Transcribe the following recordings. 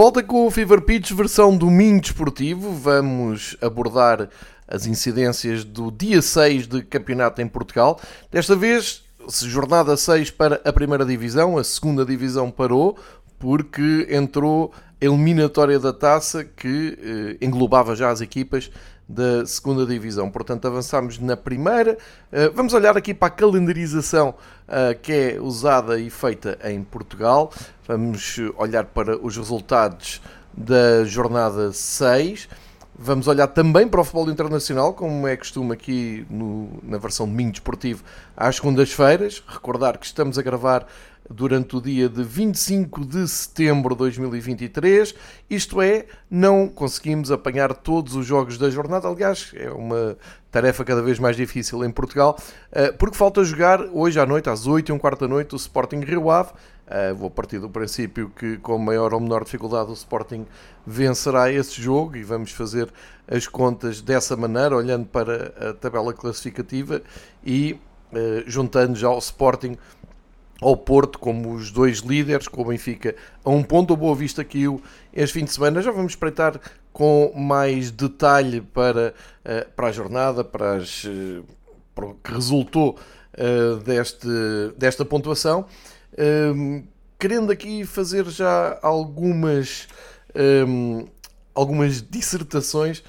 Volta com o Fever Pitch versão domingo desportivo. Vamos abordar as incidências do dia 6 de campeonato em Portugal. Desta vez, jornada 6 para a primeira divisão, a segunda divisão parou porque entrou a eliminatória da taça que eh, englobava já as equipas da segunda divisão. Portanto, avançamos na primeira. Eh, vamos olhar aqui para a calendarização eh, que é usada e feita em Portugal. Vamos olhar para os resultados da jornada 6. Vamos olhar também para o futebol internacional, como é costume aqui no, na versão domingo desportivo, às segundas-feiras. Recordar que estamos a gravar durante o dia de 25 de setembro de 2023. Isto é, não conseguimos apanhar todos os jogos da jornada. Aliás, é uma tarefa cada vez mais difícil em Portugal, eh, porque falta jogar hoje à noite, às 8 e um quarto da noite, o Sporting Rio Ave. Uh, vou partir do princípio que, com maior ou menor dificuldade, o Sporting vencerá esse jogo e vamos fazer as contas dessa maneira, olhando para a tabela classificativa e uh, juntando já o Sporting ao Porto como os dois líderes, com o Benfica a um ponto. O Boa Vista caiu este fim de semana. Já vamos espreitar com mais detalhe para, uh, para a jornada, para, as, uh, para o que resultou uh, deste, desta pontuação. Um, querendo aqui fazer já algumas, um, algumas dissertações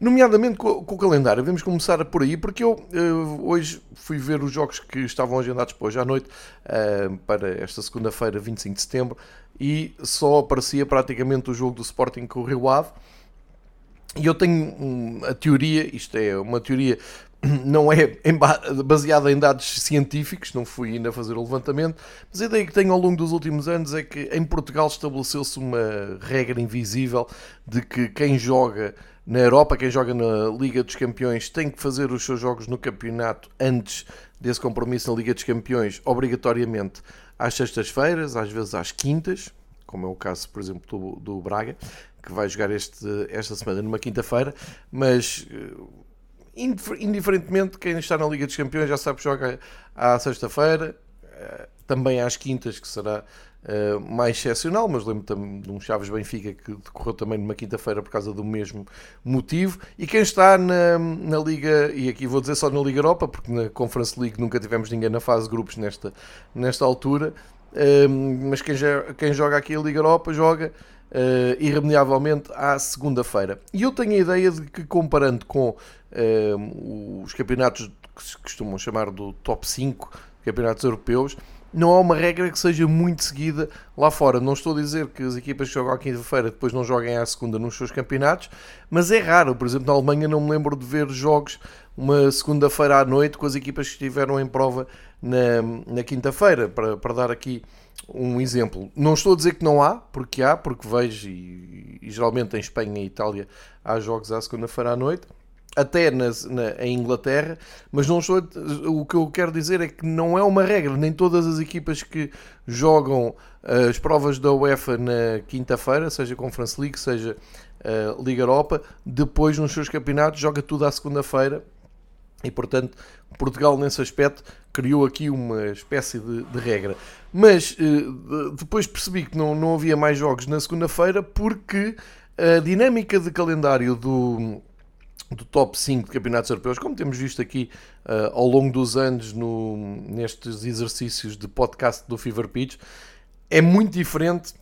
Nomeadamente com, com, o calendário, vamos começar por aí, porque eu uh, hoje fui ver os jogos que estavam agendados para hoje à noite, uh, para esta segunda-feira, 25 de setembro, e só aparecia praticamente o jogo do Sporting com o Rio Ave. E eu tenho a teoria, isto é uma teoria, não é baseada em dados científicos, não fui ainda fazer o levantamento, mas a ideia que tenho ao longo dos últimos anos é que em Portugal estabeleceu-se uma regra invisível de que quem joga na Europa, quem joga na Liga dos Campeões tem que fazer os seus jogos no campeonato antes desse compromisso na Liga dos Campeões, obrigatoriamente às sextas-feiras, às vezes às quintas, como é o caso, por exemplo, do, do Braga, que vai jogar este, esta semana numa quinta-feira, mas eh, indiferentemente quem está na Liga dos Campeões já sabe que joga à sexta-feira, eh, também às quintas, que será uh, mais excepcional, mas lembro-me de um Chaves Benfica que decorreu também numa quinta-feira por causa do mesmo motivo. E quem está na, na Liga, e aqui vou dizer só na Liga Europa, porque na Conference League nunca tivemos ninguém na fase de grupos nesta, nesta altura, uh, mas quem, já, quem joga aqui a Liga Europa joga. Uh, irremediavelmente à segunda-feira. E eu tenho a ideia de que, comparando com os campeonatos que se costumam chamar do top 5 campeonatos europeus, não há uma regra que seja muito seguida lá fora. Não estou a dizer que as equipas que jogam à quinta-feira depois não joguem à segunda nos seus campeonatos, mas é raro. Por exemplo, na Alemanha não me lembro de ver jogos uma segunda-feira à noite com as equipas que estiveram em prova na, na quinta-feira, para, para dar aqui um exemplo. Não estou a dizer que não há, porque há, porque vejo, e, e geralmente em Espanha e Itália há jogos à segunda-feira à noite até na, na, em Inglaterra, mas não estou, o que eu quero dizer é que não é uma regra, nem todas as equipas que jogam uh, as provas da UEFA na quinta-feira, seja Conference League, seja uh, Liga Europa, depois nos seus campeonatos joga tudo à segunda-feira e portanto Portugal nesse aspecto criou aqui uma espécie de, de regra. Mas uh, depois percebi que não, não havia mais jogos na segunda-feira porque a dinâmica de calendário do, do top 5 de campeonatos europeus, como temos visto aqui uh, ao longo dos anos no, nestes exercícios de podcast do Fever Pitch, é muito diferente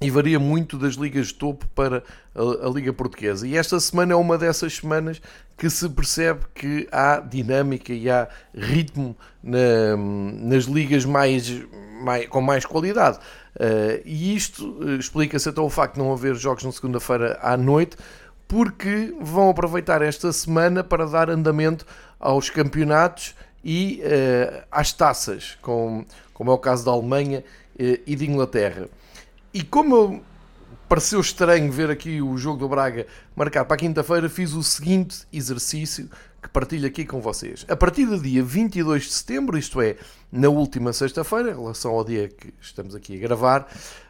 e varia muito das ligas de topo para a, a, Liga Portuguesa. E esta semana é uma dessas semanas que se percebe que há dinâmica e há ritmo na, nas ligas mais, mais, com mais qualidade. Uh, e isto uh, explica-se até o facto de não haver jogos na segunda-feira à noite, porque vão aproveitar esta semana para dar andamento aos campeonatos e uh, às taças, com, como é o caso da Alemanha uh, e de Inglaterra. E como pareceu estranho ver aqui o jogo do Braga marcado para quinta-feira, fiz o seguinte exercício que partilho aqui com vocês. A partir do dia 22 de setembro, isto é, na última sexta-feira, em relação ao dia que estamos aqui a gravar,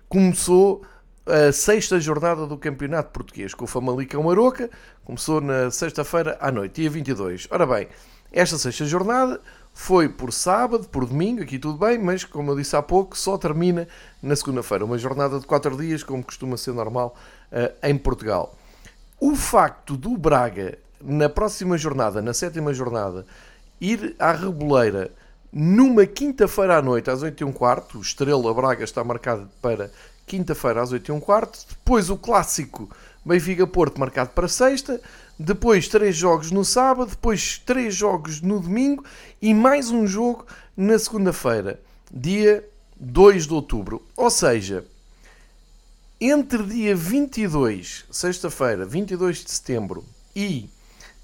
começou a sexta jornada do Campeonato Português com o Famalicão Aroca. Começou na sexta-feira à noite, dia 22. Ora bem, esta sexta jornada, foi por sábado, por domingo, aqui tudo bem, mas como eu disse há pouco, só termina na segunda-feira. Uma jornada de 4 dias, como costuma ser normal uh, em Portugal. O facto do Braga, na próxima jornada, na sétima jornada, ir à Reboleira numa quinta-feira à noite, às 8 e um quarto, o Estrela Braga está marcado para quinta-feira às 8 e um quarto, depois o clássico Benfica-Porto marcado para sexta, depois três jogos no sábado, depois três jogos no domingo e mais um jogo na segunda-feira, dia 2 de outubro. Ou seja, entre dia 22, sexta-feira, 22 de setembro, e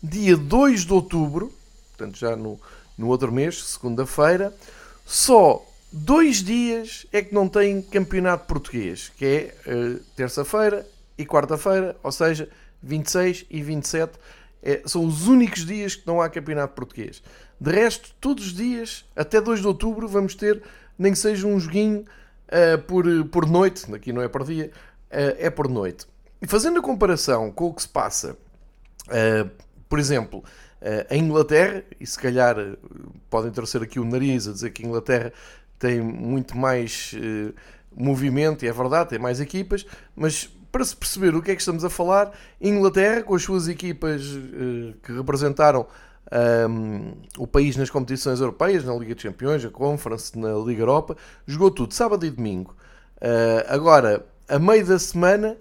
dia 2 de outubro, portanto já no, no outro mês, segunda-feira, só dois dias é que não tem campeonato português, que é uh, terça-feira e quarta-feira, ou seja, 26 e 27 é, são os únicos dias que não há campeonato português. De resto, todos os dias, até 2 de outubro, vamos ter nem que seja um joguinho uh, por, por noite, aqui não é por dia, uh, é por noite. E fazendo a comparação com o que se passa, uh, por exemplo, a Inglaterra, e se calhar podem torcer aqui o nariz a dizer que a Inglaterra tem muito mais uh, movimento, e é verdade, tem mais equipas, mas para se perceber o que é que estamos a falar, Inglaterra, com as suas equipas uh, que representaram um, o país nas competições europeias, na Liga de Campeões, a Conference, na Liga Europa, jogou tudo, sábado e domingo. Uh, agora, a meio da semana,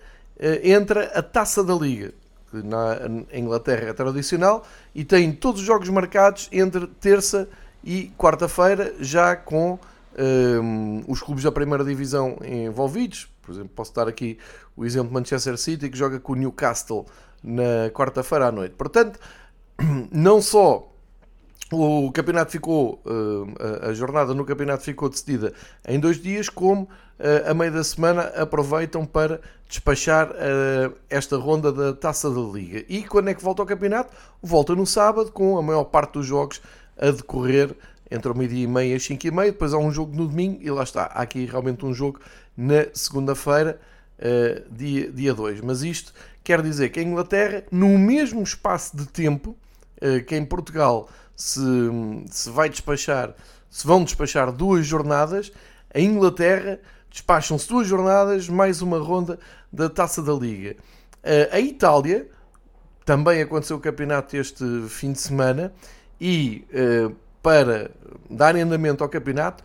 entra a Taça da Liga, que na Inglaterra é tradicional, e tem todos os jogos marcados entre terça e quarta-feira, já com um, os clubes da primeira divisão envolvidos. Por exemplo, posso dar aqui o exemplo de Manchester City que joga com o Newcastle na quarta-feira à noite. Portanto, não só o campeonato ficou, a jornada no campeonato ficou decidida em dois dias, como a meio da semana aproveitam para despachar esta ronda da taça da Liga. E quando é que volta ao campeonato? Volta no sábado, com a maior parte dos jogos a decorrer entre o meio-dia e meia e as 5 e meia, depois há um jogo no domingo e lá está. Há aqui realmente um jogo na segunda-feira, uh, dia 2. Mas isto quer dizer que a Inglaterra, no mesmo espaço de tempo uh, que em Portugal se, se vai despachar, se vão despachar duas jornadas, a Inglaterra despacham-se duas jornadas, mais uma ronda da Taça da Liga. Uh, a Itália, também aconteceu o campeonato este fim de semana, e uh, para dar andamento ao campeonato,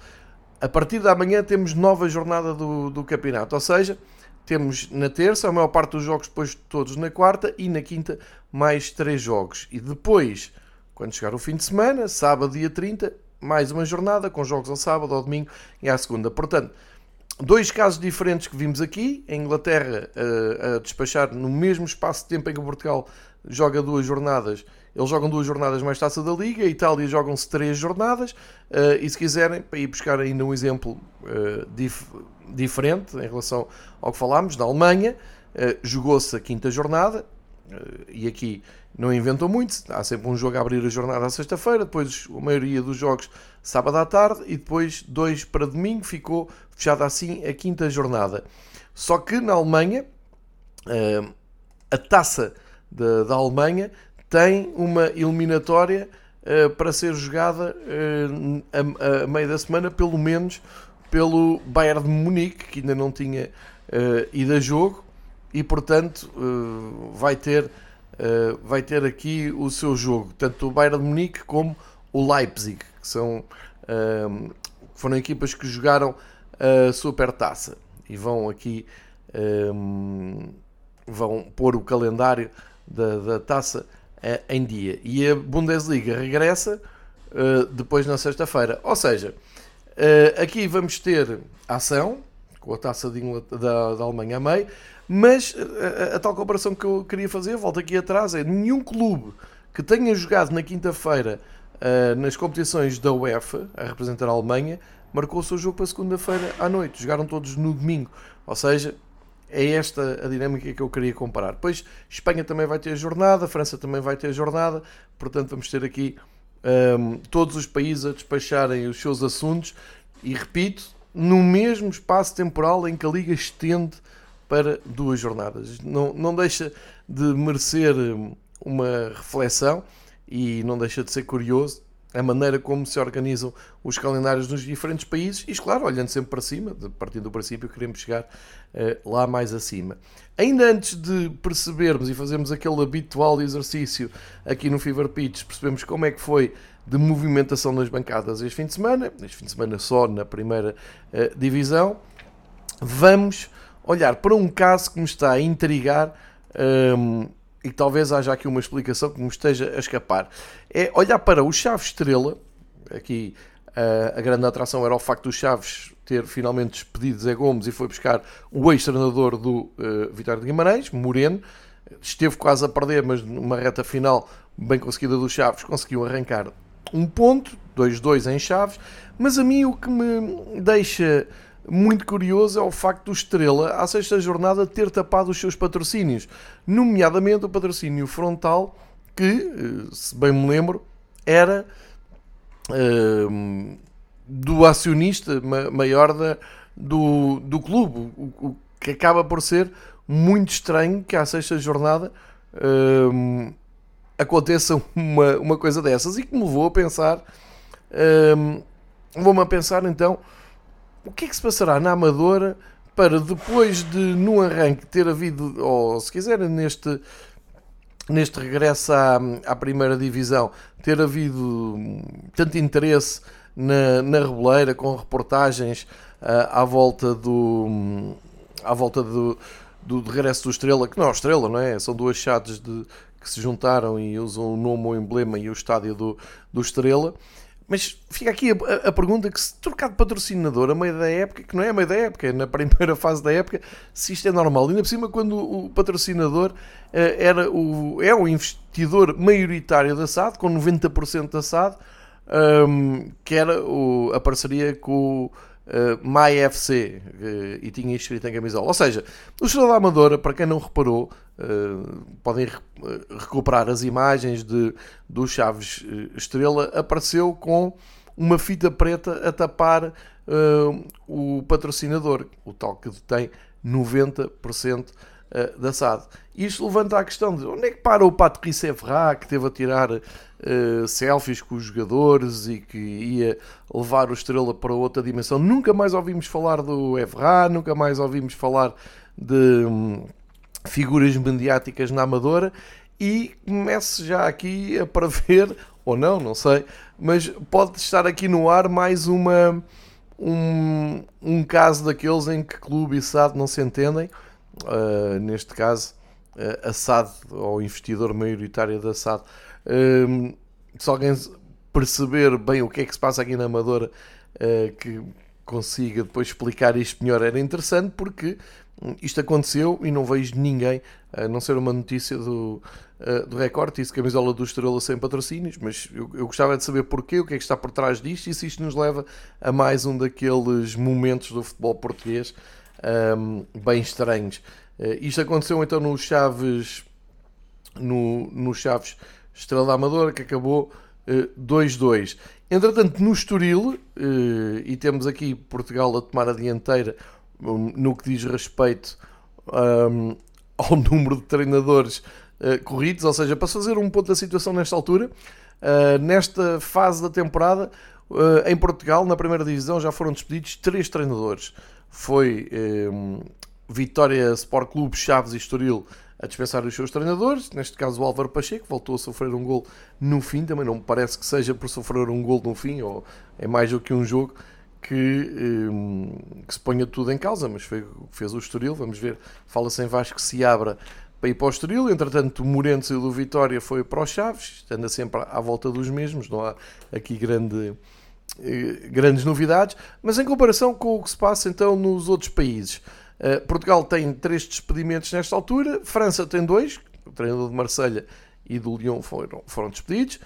a partir da manhã temos nova jornada do, do campeonato. Ou seja, temos na terça a maior parte dos jogos, depois todos na quarta e na quinta mais três jogos. E depois, quando chegar o fim de semana, sábado, dia 30, mais uma jornada com jogos ao sábado, ao domingo e à segunda. Portanto, dois casos diferentes que vimos aqui: a Inglaterra a, a despachar no mesmo espaço de tempo em que Portugal joga duas jornadas eles jogam duas jornadas mais taça da Liga, a Itália jogam-se três jornadas, uh, e se quiserem, para ir buscar ainda um exemplo uh, dif diferente em relação ao que falámos, da Alemanha, uh, jogou-se a quinta jornada, e aqui não inventam muito, há sempre um jogo a abrir a jornada à sexta-feira, depois a maioria dos jogos sábado à tarde, e depois dois para domingo, ficou fechada assim a quinta jornada. Só que na Alemanha, a taça da, da Alemanha tem uma eliminatória uh, para ser jogada uh, a, a, meio da semana, pelo menos pelo Bayern de Munique, que ainda não tinha uh, ido a jogo, e portanto vai, ter, vai ter aqui o seu jogo, tanto o Bayern de Munique como o Leipzig, que são, foram equipas que jogaram a Supertaça e vão aqui vão pôr o calendário da, da taça em dia. E a Bundesliga regressa uh, depois na sexta-feira. Ou seja, uh, aqui vamos ter ação, com a taça da, da Alemanha a meio, mas a, a, tal comparação que eu queria fazer, volto aqui atrás, é nenhum clube que tenha jogado na quinta-feira nas competições da UEFA, a representar a Alemanha, marcou o seu jogo para segunda-feira à noite. Jogaram todos no domingo. Ou seja, é esta a dinâmica que eu queria comparar. Depois, Espanha também vai ter jornada, França também vai ter jornada, portanto, vamos ter aqui um, todos os países a despacharem os seus assuntos e, repito, no mesmo espaço temporal em que a Liga estende para duas jornadas. Não, não deixa de merecer uma reflexão e não deixa de ser curioso a maneira como se organizam os calendários nos diferentes países e, claro, olhando sempre para cima, partindo do princípio, queremos chegar uh, lá mais acima. Ainda antes de percebermos e fazermos aquele habitual exercício aqui no Fever Pitch, percebemos como é que foi de movimentação nas bancadas este fim de semana, este fim de semana só na primeira uh, divisão, vamos olhar para um caso que me está a intrigar. Ehm, e talvez haja aqui uma explicação que me esteja a escapar. É olhar para o Chaves Estrela, aqui a, a grande atração era o facto do Chaves ter finalmente despedido Zé Gomes e foi buscar o ex-treinador do uh, Vitória de Guimarães, Moreno, esteve quase a perder, mas numa reta final bem conseguida do Chaves conseguiu arrancar um ponto, 2-2 em Chaves, mas a mim o que me deixa muito curioso é o facto do Estrela, à sexta jornada, ter tapado os seus patrocínios, nomeadamente o patrocínio frontal, que, eh, se bem me lembro, era uh, do acionista maior da, do, do clube, o, o, que acaba por ser muito estranho que à sexta jornada uh, aconteça uma, uma coisa dessas e que me levou a pensar, vou-me a pensar então o que é que se passará na Amadora para depois de, no arranque, ter havido, ou se quiserem, neste, neste regresso à, à primeira divisão, ter havido tanto interesse na, na Reboleira, com reportagens uh, à volta do. à volta do, do, regresso do Estrela, que não é Estrela, não é? São duas chaves de, que se juntaram e usam o nome, o emblema e o estádio do, do Estrela. Mas fica aqui a, a, pergunta que se trocar de patrocinador a meio da época, que não é a meio da época, é na primeira fase da época, se isto é normal. E ainda por cima, quando o patrocinador uh, era o, é o investidor maioritário da SAD, com 90% da SAD, um, ehm, que era o, a parceria com o uh, MyFC uh, e tinha escrito em camisola. Ou seja, o Estrela da Amadora, para quem não reparou, uh, podem re recuperar as imagens de, do Chaves Estrela, apareceu com uma fita preta a tapar o patrocinador, o tal que tem 90% da SAD. Isto levanta a questão de onde é que para o Patrice Evra, que teve a tirar uh, selfies com os jogadores e que ia levar o Estrela para outra dimensão. Nunca mais ouvimos falar do Evra, nunca mais ouvimos falar de hum, figuras mediáticas na Amadora e comece já aqui a prever, ou não, não sei, mas pode estar aqui no ar mais uma um, um caso daqueles em que clube e SAD não se entendem. Uh, neste caso, uh, a SAD, ou investidor maioritário da SAD, um, se alguém perceber bem o que é que se passa aqui na Amadora, uh, que consiga depois explicar isto melhor, era interessante porque isto aconteceu e não vejo ninguém, a não ser uma notícia do, uh, do Record, disse camisola do Estrela sem patrocínios, mas eu, eu, gostava de saber porquê, o que é que está por trás disto e se isto nos leva a mais um daqueles momentos do futebol português um, bem estranhos. Uh, isto aconteceu então no Chaves, no, no Chaves Estrela da Amadora, que acabou 2-2. Eh, Entretanto, no Estoril, eh, e temos aqui Portugal a tomar a dianteira um, no que diz respeito um, ao número de treinadores uh, corridos, ou seja, para fazer um ponto da situação nesta altura, nesta fase da temporada, em Portugal, na primeira divisão, já foram despedidos três treinadores. Foi um, Vitória Sport Clube, Chaves e Estoril a dispensar os seus treinadores, neste caso o Álvaro Pacheco, voltou a sofrer um gol no fim, também não me parece que seja por sofrer um gol no fim, ou é mais do que um jogo que, um, que se ponha tudo em causa, mas foi o fez o Estoril, vamos ver, fala-se em Vasco que se abra para ir para o Estoril, entretanto o Moreno saiu do Vitória foi para os Chaves, anda sempre à volta dos mesmos, não há aqui grande, eh, grandes novidades, mas em comparação com o que se passa então nos outros países, Portugal tem três despedimentos nesta altura, França tem dois, o treinador de Marselha e do Lyon foram, foram despedidos.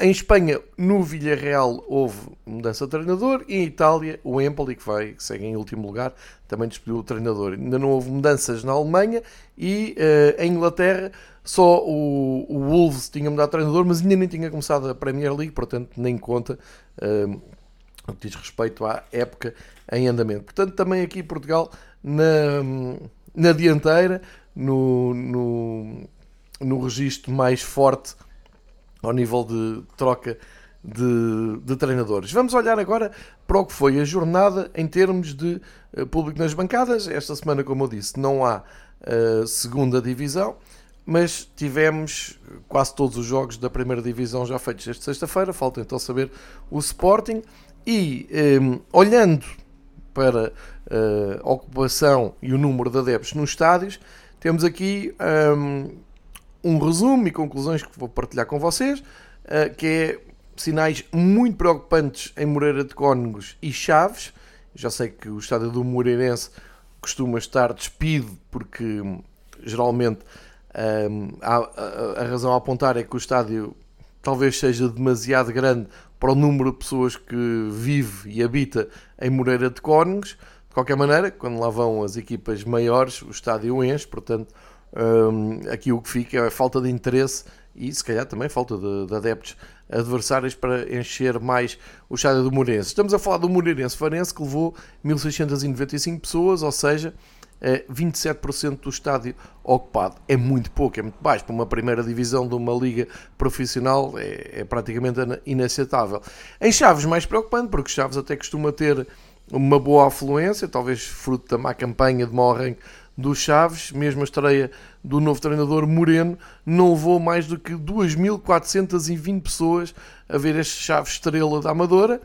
Em Espanha, no Villarreal, houve mudança de treinador. E em Itália, o Empoli, que, vai, que segue em último lugar, também despediu o treinador. Ainda não houve mudanças na Alemanha e uh, em Inglaterra, só o, o, Wolves tinha mudado de treinador, mas ainda nem tinha começado a Premier League, portanto, nem conta uh, o que diz respeito à época em andamento. Portanto, também aqui Portugal na, na dianteira, no, no, no registro mais forte ao nível de troca de, de, treinadores. Vamos olhar agora para o que foi a jornada em termos de uh, público nas bancadas. Esta semana, como eu disse, não há uh, segunda divisão, mas tivemos quase todos os jogos da primeira divisão já feitos esta sexta-feira. Falta então saber o Sporting. E um, olhando para uh, a ocupação e o número de adeptos nos estádios, temos aqui um, um resumo e conclusões que vou partilhar com vocês, uh, que é sinais muito preocupantes em Moreira de Cónegos e Chaves. Já sei que o estádio do Moreirense costuma estar despido porque geralmente um, a, a, a, razão a apontar é que o estádio talvez seja demasiado grande para o número de pessoas que vive e habita em Moreira de Cónegos. De qualquer maneira, quando lá vão as equipas maiores, o estádio enche, portanto, um, aqui o que fica é a falta de interesse e se calhar também falta de, de adeptos adversários para encher mais o estádio do Moreirense. Estamos a falar do Moreirense Farense que levou 1695 pessoas, ou seja, 27% do estádio ocupado. É muito pouco, é muito baixo. Para uma primeira divisão de uma liga profissional é, é praticamente inaceitável. Em Chaves, mais preocupante, porque Chaves até costuma ter uma boa afluência, talvez fruto da má campanha de arranque do Chaves, mesmo a estreia do novo treinador Moreno, não levou mais do que 2.420 pessoas a ver este Chaves estrela da Amadora,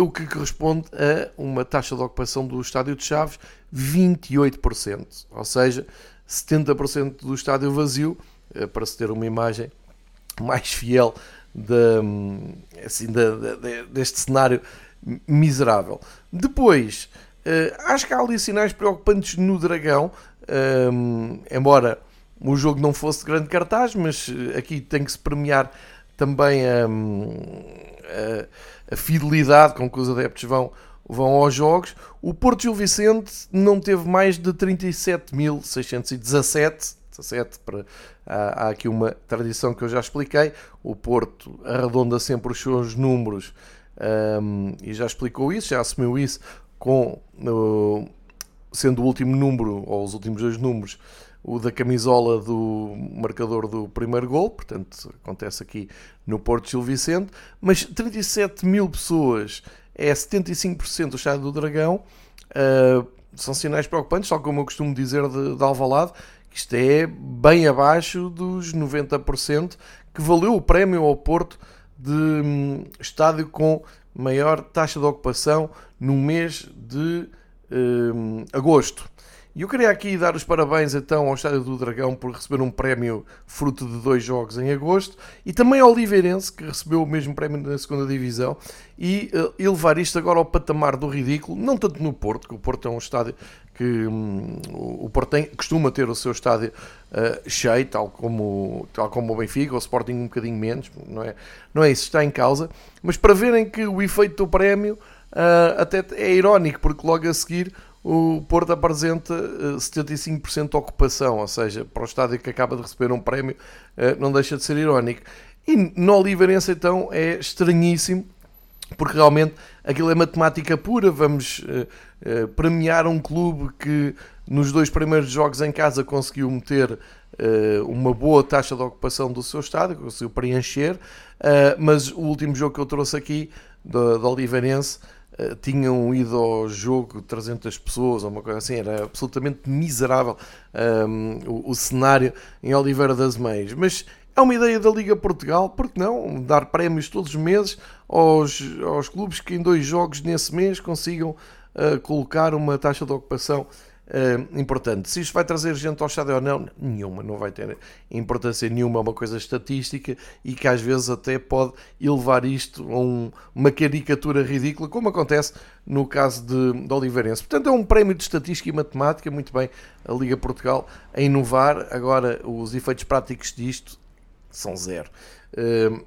o que corresponde a uma taxa de ocupação do estádio de Chaves 28%, ou seja, 70% do estádio vazio, eh, para se ter uma imagem mais fiel de, assim, de, de, deste cenário miserável. Depois, eh, acho que há ali sinais preocupantes no Dragão, um, embora o jogo não fosse de grande cartaz, mas eh, aqui tem que se premiar também a, a, a fidelidade com que os adeptos vão, vão aos jogos. O Porto Gil Vicente não teve mais de 37.617. 17 para, há, há, aqui uma tradição que eu já expliquei. O Porto arredonda sempre os seus números um, e já explicou isso, já assumiu isso com uh, sendo o último número, ou os últimos dois números, o da camisola do marcador do primeiro gol, portanto acontece aqui no Porto Gil Vicente, mas 37 mil pessoas é 75% do estádio do Dragão, uh, são sinais preocupantes, tal como eu costumo dizer de, de Alvalade, que isto é bem abaixo dos 90% que valeu o prémio ao Porto de um, estádio com maior taxa de ocupação no mês de um, agosto. E eu queria aqui dar os parabéns então ao Estádio do Dragão por receber um prémio fruto de dois jogos em agosto e também ao Oliveirense que recebeu o mesmo prémio na segunda divisão e uh, elevar isto agora ao patamar do ridículo, não tanto no Porto, que o Porto é um estádio que hum, o Porto tem, costuma ter o seu estádio uh, cheio, tal como, tal como o Benfica, o Sporting um bocadinho menos, não é, não é isso está em causa, mas para verem que o efeito do prémio uh, até é irónico, porque logo a seguir o Porto apresenta 75% eh, de ocupação, ou seja, para o estádio que acaba de receber um prémio, eh, não deixa de ser irónico. E no Oliveirense, então, é estranhíssimo, porque realmente aquilo é matemática pura. Vamos uh, premiar um clube que nos dois primeiros jogos em casa conseguiu meter uma boa taxa de ocupação do seu estádio, conseguiu preencher, mas o último jogo que eu trouxe aqui, do Oliveirense, eh, tinham ido ao jogo 300 pessoas ou uma coisa assim, era absolutamente miserável um, ehm, o, o, cenário em Oliveira das Meias. Mas é uma ideia da Liga Portugal, porque não dar prémios todos os meses aos, aos clubes que em dois jogos nesse mês consigam uh, colocar uma taxa de ocupação uh, importante. Se isto vai trazer gente ao estádio ou não, nenhuma, não vai ter importância nenhuma, é uma coisa estatística e que às vezes até pode elevar isto a um, uma caricatura ridícula, como acontece no caso de, de Oliveirense. Portanto, é um prémio de estatística e matemática, muito bem, a Liga Portugal a inovar. Agora, os efeitos práticos disto são zero. Uh,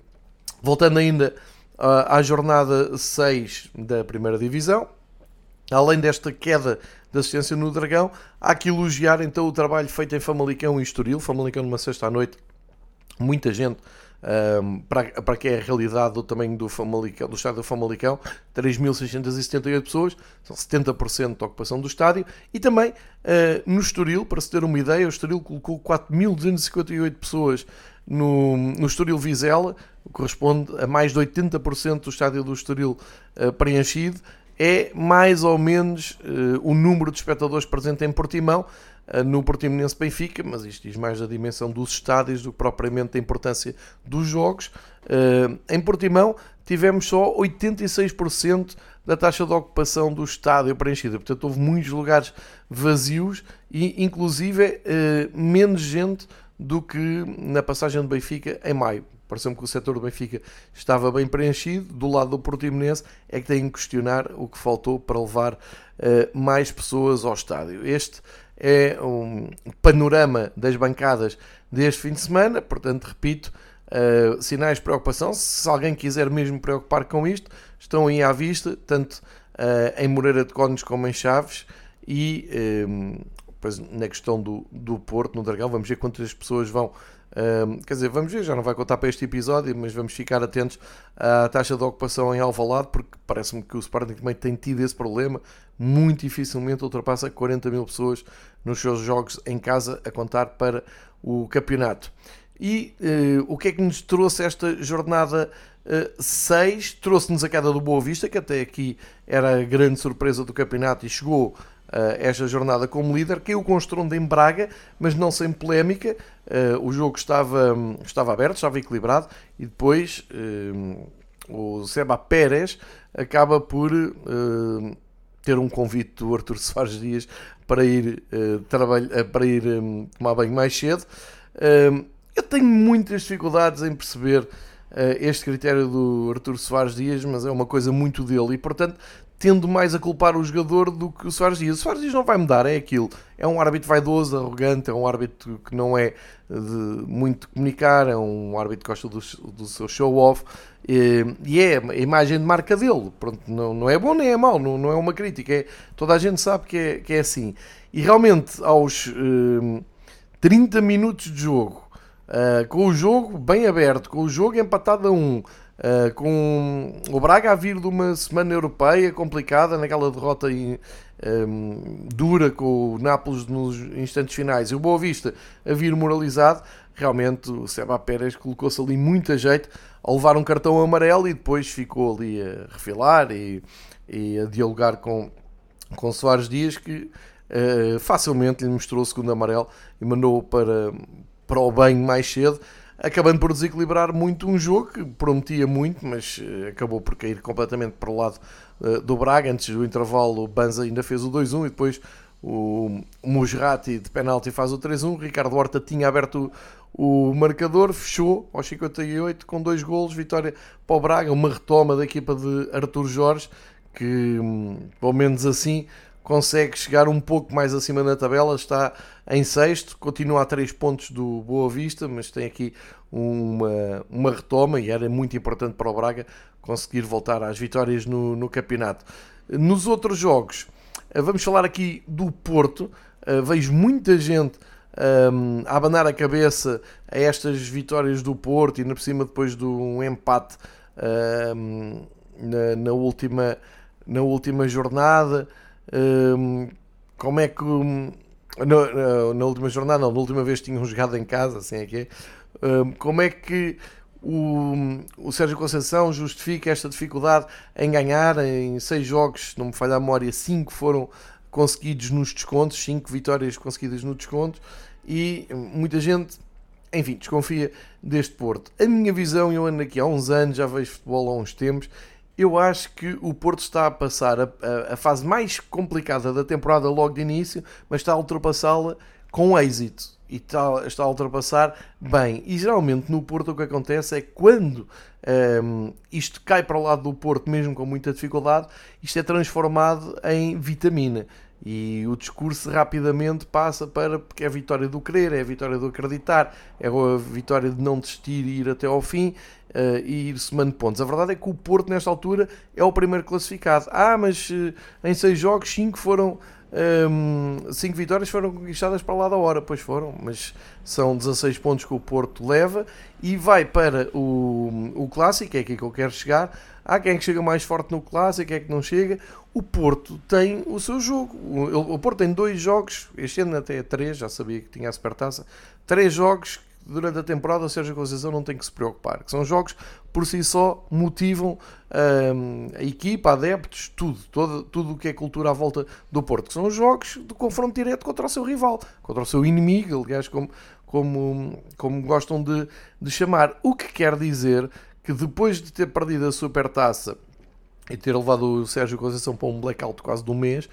voltando ainda à jornada 6 da primeira divisão, além desta queda de assistência no Dragão. Há que elogiar então o trabalho feito em Famalicão e Estoril. Famalicão numa sexta à noite, muita gente. Um, para, para que é a realidade do tamanho do, Famalicão, do estádio do Famalicão, 3.678 pessoas, são 70% da ocupação do estádio, e também uh, no Estoril, para se ter uma ideia, o Estoril colocou 4.258 pessoas no, no Estoril Vizela, corresponde a mais de 80% do estádio do Estoril uh, preenchido, é mais ou menos uh, o número de espectadores presente em Portimão, uh, no Portimonense Benfica, mas isto diz mais da dimensão dos estádios do que propriamente da importância dos jogos. em Portimão tivemos só 86% da taxa de ocupação do estádio preenchida, portanto houve muitos lugares vazios e inclusive menos gente do que na passagem do Benfica em maio. Pareceu-me que o setor do Benfica estava bem preenchido. Do lado do Portimonense é que tem que questionar o que faltou para levar uh, mais pessoas ao estádio. Este é um panorama das bancadas deste fim de semana. Portanto, repito, uh, sinais de preocupação. Se alguém quiser mesmo preocupar com isto, estão aí à vista, tanto uh, em Moreira de Cónegos como em Chaves. E depois na questão do, do Porto, no Dragão, vamos ver quantas pessoas vão. Quer dizer, vamos ver, já não vai contar para este episódio, mas vamos ficar atentos à taxa de ocupação em Alvalade, porque parece-me que o Sporting também tem tido esse problema. Muito dificilmente ultrapassa 40 mil pessoas nos seus jogos em casa a contar para o campeonato. E uh, o que é que nos trouxe esta jornada 6? Uh, trouxe-nos a queda do Boa Vista, que até aqui era a grande surpresa do campeonato e chegou esta jornada como líder. Caiu com estrondo em Braga, mas não sem polémica. Uh, o jogo estava, estava aberto, estava equilibrado e depois uh, o Seba Pérez acaba por ter um convite do Artur Soares Dias para ir, trabalhar, para ir tomar banho mais cedo. eu tenho muitas dificuldades em perceber este critério do Artur Soares Dias, mas é uma coisa muito dele e, portanto, tendo mais a culpar o jogador do que o Soares Dias. O Soares Dias não vai mudar, é aquilo. É um árbitro vaidoso, arrogante, é um árbitro que não é de muito comunicar, é um árbitro que gosta do, do seu show-off e, e, é a imagem de marca dele. Pronto, não, não é bom nem é mau, não, não é uma crítica. É, toda a gente sabe que é, que é assim. E realmente, aos eh, 30 minutos de jogo, uh, com o jogo bem aberto, com o jogo empatado a 1, um, Uh, com o Braga a vir de uma semana europeia complicada, naquela derrota um, dura com o Nápoles nos instantes finais, e o Boa Vista a vir moralizado, realmente o Seba Pérez colocou-se ali muito a jeito a levar um cartão amarelo e depois ficou ali a refilar e, e a dialogar com, com Soares Dias, que uh, facilmente lhe mostrou o segundo amarelo e mandou para, para o banho mais cedo acabando por desequilibrar muito um jogo que prometia muito, mas eh, acabou por cair completamente para o lado uh, do Braga. Antes do intervalo, o Banza ainda fez o 2-1 e depois o Musrati de penalti faz o 3-1. Ricardo Horta tinha aberto o, o marcador, fechou aos 58 com dois golos, vitória para o Braga, uma retoma da equipa de Artur Jorge, que hum, pelo menos assim consegue chegar um pouco mais acima na tabela, está em sexto, continua a 3 pontos do Boa Vista, mas tem aqui uma, uma retoma e era muito importante para o Braga conseguir voltar às vitórias no, no campeonato. Nos outros jogos, eh, vamos falar aqui do Porto, eh, vejo muita gente um, ehm, a abanar a cabeça a estas vitórias do Porto e, na por cima, depois de um empate um, ehm, na, na, última, na última jornada. Um, como é que. Na, na, última jornada, não, na última vez tinham jogado em casa, assim é que é. Um, como é que o, o Sérgio Conceição justifica esta dificuldade em ganhar em seis jogos, não me falha a memória, cinco foram conseguidos nos descontos, cinco vitórias conseguidas no desconto e muita gente, enfim, desconfia deste Porto. A minha visão, eu ando aqui há uns anos, já vejo futebol há uns tempos eu acho que o Porto está a passar a, a, a fase mais complicada da temporada logo de início, mas está a ultrapassá-la com êxito e está, está, a ultrapassar bem. E geralmente no Porto o que acontece é quando um, isto cai para o lado do Porto, mesmo com muita dificuldade, isto é transformado em vitamina. E o discurso rapidamente passa para porque é a vitória do querer, é a vitória do acreditar, é a vitória de não desistir e ir até ao fim uh, e ir somando pontos. A verdade é que o Porto, nesta altura, é o primeiro classificado. Ah, mas uh, em seis jogos, cinco foram. Um, ehm, cinco vitórias foram conquistadas para lá da hora, pois foram, mas são 16 pontos que o Porto leva e vai para o, o Clássico, é aqui que eu quero chegar. Há quem é que chega mais forte no Clássico, quem é que não chega o Porto tem o seu jogo. O, Porto tem dois jogos, este ano até três, já sabia que tinha a supertaça, três jogos durante a temporada o Sérgio Conceição não tem que se preocupar. Que são jogos por si só motivam hum, a equipa, adeptos, tudo, todo, tudo o que é cultura à volta do Porto. Que são jogos de confronto direto contra o seu rival, contra o seu inimigo, aliás, como, como, como gostam de, de chamar. O que quer dizer que depois de ter perdido a supertaça e ter levado o Sérgio Conceição para um blackout quase de um mês,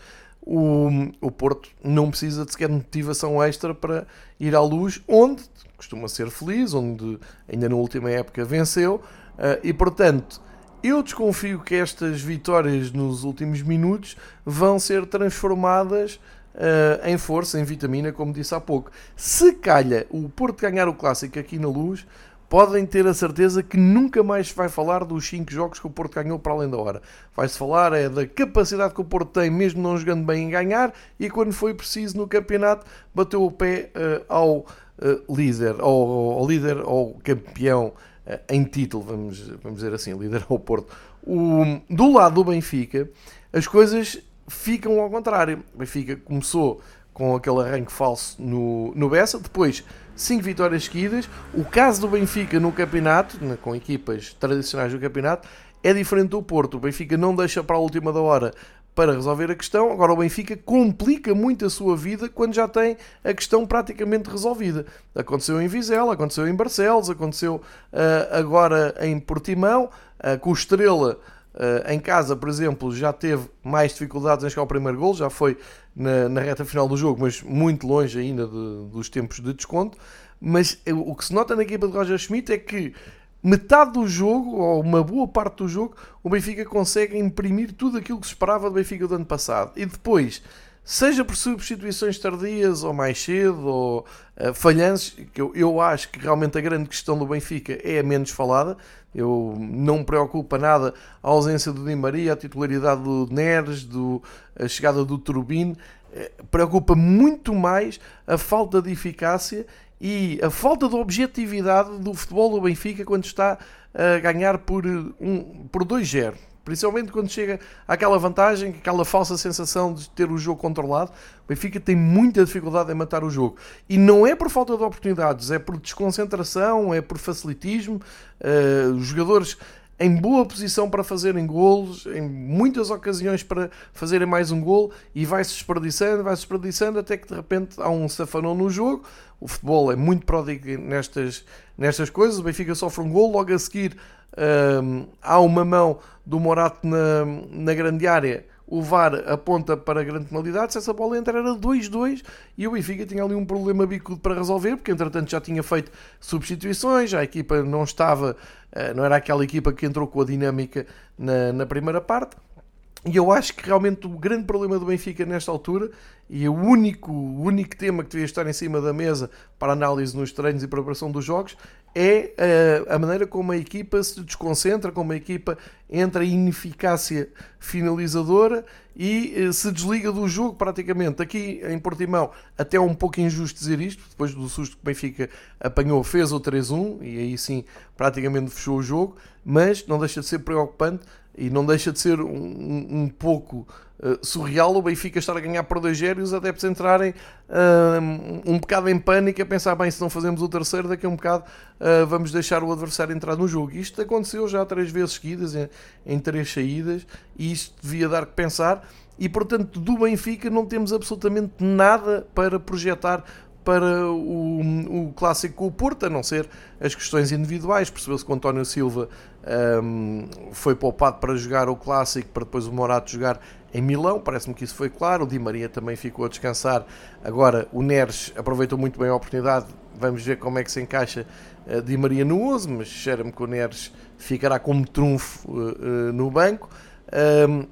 o, o Porto não precisa de sequer motivação extra para ir à luz, onde costuma ser feliz, onde ainda na última época venceu, uh, e portanto eu desconfio que estas vitórias nos últimos minutos vão ser transformadas uh, em força, em vitamina, como disse há pouco. Se calha o Porto ganhar o clássico aqui na luz, podem ter a certeza que nunca mais vai falar dos 5 jogos que o Porto ganhou para além da hora. Vai-se falar é da capacidade que o Porto tem, mesmo não jogando bem, em ganhar, e quando foi preciso no campeonato, bateu o pé uh, ao líder, ao, ao, líder, ao campeão uh, em título, vamos, vamos dizer assim, líder ao Porto. O, do lado do Benfica, as coisas ficam ao contrário. O Benfica começou com aquele arranque falso no, no Bessa, depois 5 vitórias seguidas. O caso do Benfica no campeonato, com equipas tradicionais do campeonato, é diferente do Porto. O Benfica não deixa para a última da hora para resolver a questão. Agora o Benfica complica muito a sua vida quando já tem a questão praticamente resolvida. Aconteceu em Vizela, aconteceu em Barcelos, aconteceu uh, agora em Portimão, uh, com o Estrela Uh, em casa, por exemplo, já teve mais dificuldades em chegar ao primeiro gol, já foi na, na reta final do jogo, mas muito longe ainda de, dos tempos de desconto. Mas o que se nota na equipa de Roger Schmidt é que metade do jogo, ou uma boa parte do jogo, o Benfica consegue imprimir tudo aquilo que se esperava do Benfica do ano passado. E depois seja por substituições tardias ou mais cedo ou uh, falhanços, que eu, eu acho que realmente a grande questão do Benfica é a menos falada. Eu não me preocupa nada a ausência do Di Maria, a titularidade do Neres, do, a chegada do Turbine. Uh, preocupa muito mais a falta de eficácia e a falta de objetividade do futebol do Benfica quando está a ganhar por, um, por 2-0. Principalmente quando chega àquela vantagem, aquela falsa sensação de ter o jogo controlado. O Benfica tem muita dificuldade em matar o jogo. E não é por falta de oportunidades, é por desconcentração, é por facilitismo. Uh, os jogadores em boa posição para fazerem golos, em muitas ocasiões para fazerem mais um gol e vai-se desperdiçando, vai-se desperdiçando até que de repente há um safanão no jogo. O futebol é muito pródigo nestas, nestas coisas. O Benfica sofre um gol, logo a seguir um, há uma mão do Morato na, na grande área, o VAR aponta para a grande penalidade, se essa bola entra era 2-2 e o Benfica tinha ali um problema bicudo para resolver, porque entretanto já tinha feito substituições, a equipa não estava, eh, não era aquela equipa que entrou com a dinâmica na, na primeira parte. E eu acho que realmente o grande problema do Benfica nesta altura, e o único, o único tema que devia estar em cima da mesa para análise nos treinos e preparação dos jogos, é a, eh, a maneira como a equipa se desconcentra, como a equipa entra em ineficácia finalizadora e eh, se desliga do jogo praticamente. Aqui em Portimão, até é um pouco injusto dizer isto, depois do susto que o Benfica apanhou, fez o 3-1 e aí sim praticamente fechou o jogo, mas não deixa de ser preocupante e não deixa de ser um, um pouco uh, surreal o Benfica estar a ganhar por 2-0 e os adeptos entrarem uh, um bocado em pânico a pensar, bem, se não fazemos o terceiro, daqui a um bocado uh, vamos deixar o adversário entrar no jogo. Isto aconteceu já três vezes seguidas, em, em três saídas, e isto devia dar que pensar. E portanto, do Benfica não temos absolutamente nada para projetar para o, o clássico com o Porto, a não ser as questões individuais. Percebeu-se que o António Silva um, foi poupado para jogar o clássico, para depois o Morato jogar em Milão. Parece-me que isso foi claro. O Di Maria também ficou a descansar. Agora, o Neres aproveitou muito bem a oportunidade. Vamos ver como é que se encaixa uh, Di Maria no 11, mas cheira-me que o Neres ficará como trunfo uh, uh, no banco. Um,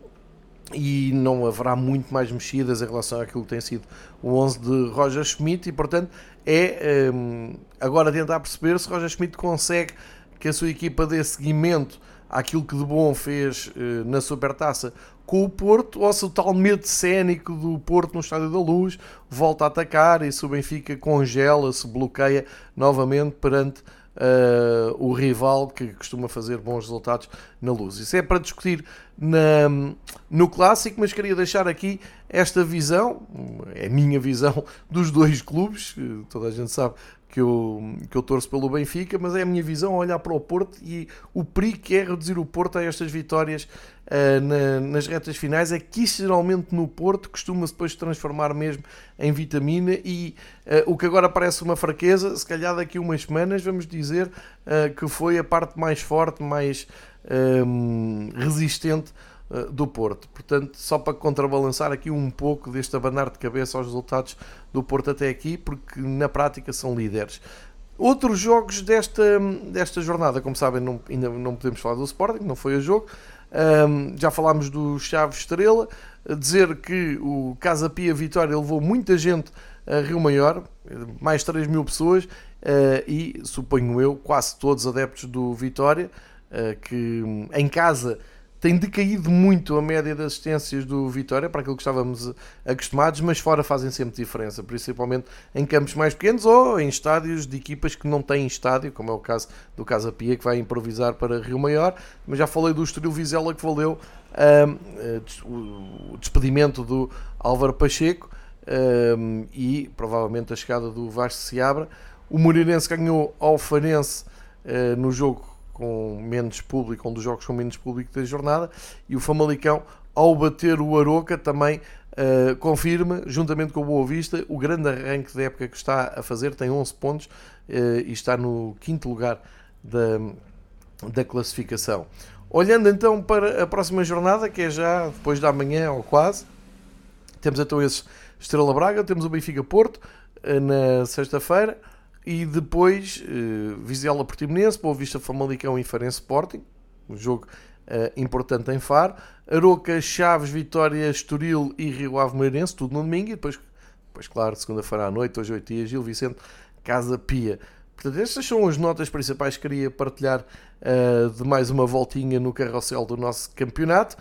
e não haverá muito mais mexidas em relação àquilo que tem sido o 11 de Roger Schmidt e portanto é um, agora tentar perceber se Roger Schmidt consegue que a sua equipa dê seguimento àquilo que de bom fez uh, na Supertaça com o Porto ou se o tal medo cénico do Porto no Estádio da Luz volta a atacar e se o Benfica congela, se bloqueia novamente perante uh, o rival que costuma fazer bons resultados na luz. Isso é para discutir na, no clássico, mas queria deixar aqui esta visão, é a minha visão, dos dois clubes. Toda a gente sabe que eu, que eu torço pelo Benfica, mas é a minha visão olhar para o Porto e o perigo que é reduzir o Porto a estas vitórias uh, na, nas retas finais é que isso geralmente no Porto costuma-se depois transformar mesmo em vitamina e uh, o que agora parece uma fraqueza, se calhar daqui umas semanas vamos dizer uh, que foi a parte mais forte, mais resistente eh, do Porto. Portanto, só para contrabalançar aqui um pouco deste abanar de cabeça aos resultados do Porto até aqui, porque na prática são líderes. Outros jogos desta, desta jornada, como sabem, não, ainda não podemos falar do Sporting, não foi o jogo. Um, já falámos do Chaves Estrela, dizer que o Casa Pia Vitória levou muita gente a Rio Maior, mais 3 mil pessoas, uh, e suponho eu, quase todos adeptos do Vitória, uh, que em casa tem decaído muito a média de assistências do Vitória para aquilo que estávamos acostumados, mas fora fazem sempre diferença, principalmente em campos mais pequenos ou em estádios de equipas que não têm estádio, como é o caso do Casa Pia, que vai improvisar para Rio Maior. Mas já falei do Estoril Vizela que valeu um, o despedimento do Álvaro Pacheco um, e provavelmente a chegada do Vasco Seabra. O Moreirense ganhou ao Farense uh, no jogo com menos público, um dos jogos com menos público da jornada, e o Famalicão, ao bater o Aroca, também uh, confirma, juntamente com o Boa Vista, o grande arranque da época que está a fazer, tem 11 pontos uh, e está no quinto lugar da, da classificação. Olhando então para a próxima jornada, que é já depois da manhã ou quase, temos então esse Estrela Braga, temos o Benfica Porto uh, na sexta-feira, e depois uh, Vizela Portimonense, Boa Vista Famalicão e Farense Sporting, um jogo uh, importante em Faro, Aroca, Chaves, Vitória, Estoril e Rio Ave Moreirense, tudo no domingo, e depois, depois claro, segunda-feira à noite, hoje 8 dias, Gil Vicente, Casa Pia. Portanto, estas são as notas principais que queria partilhar uh, de mais uma voltinha no carrossel do nosso campeonato,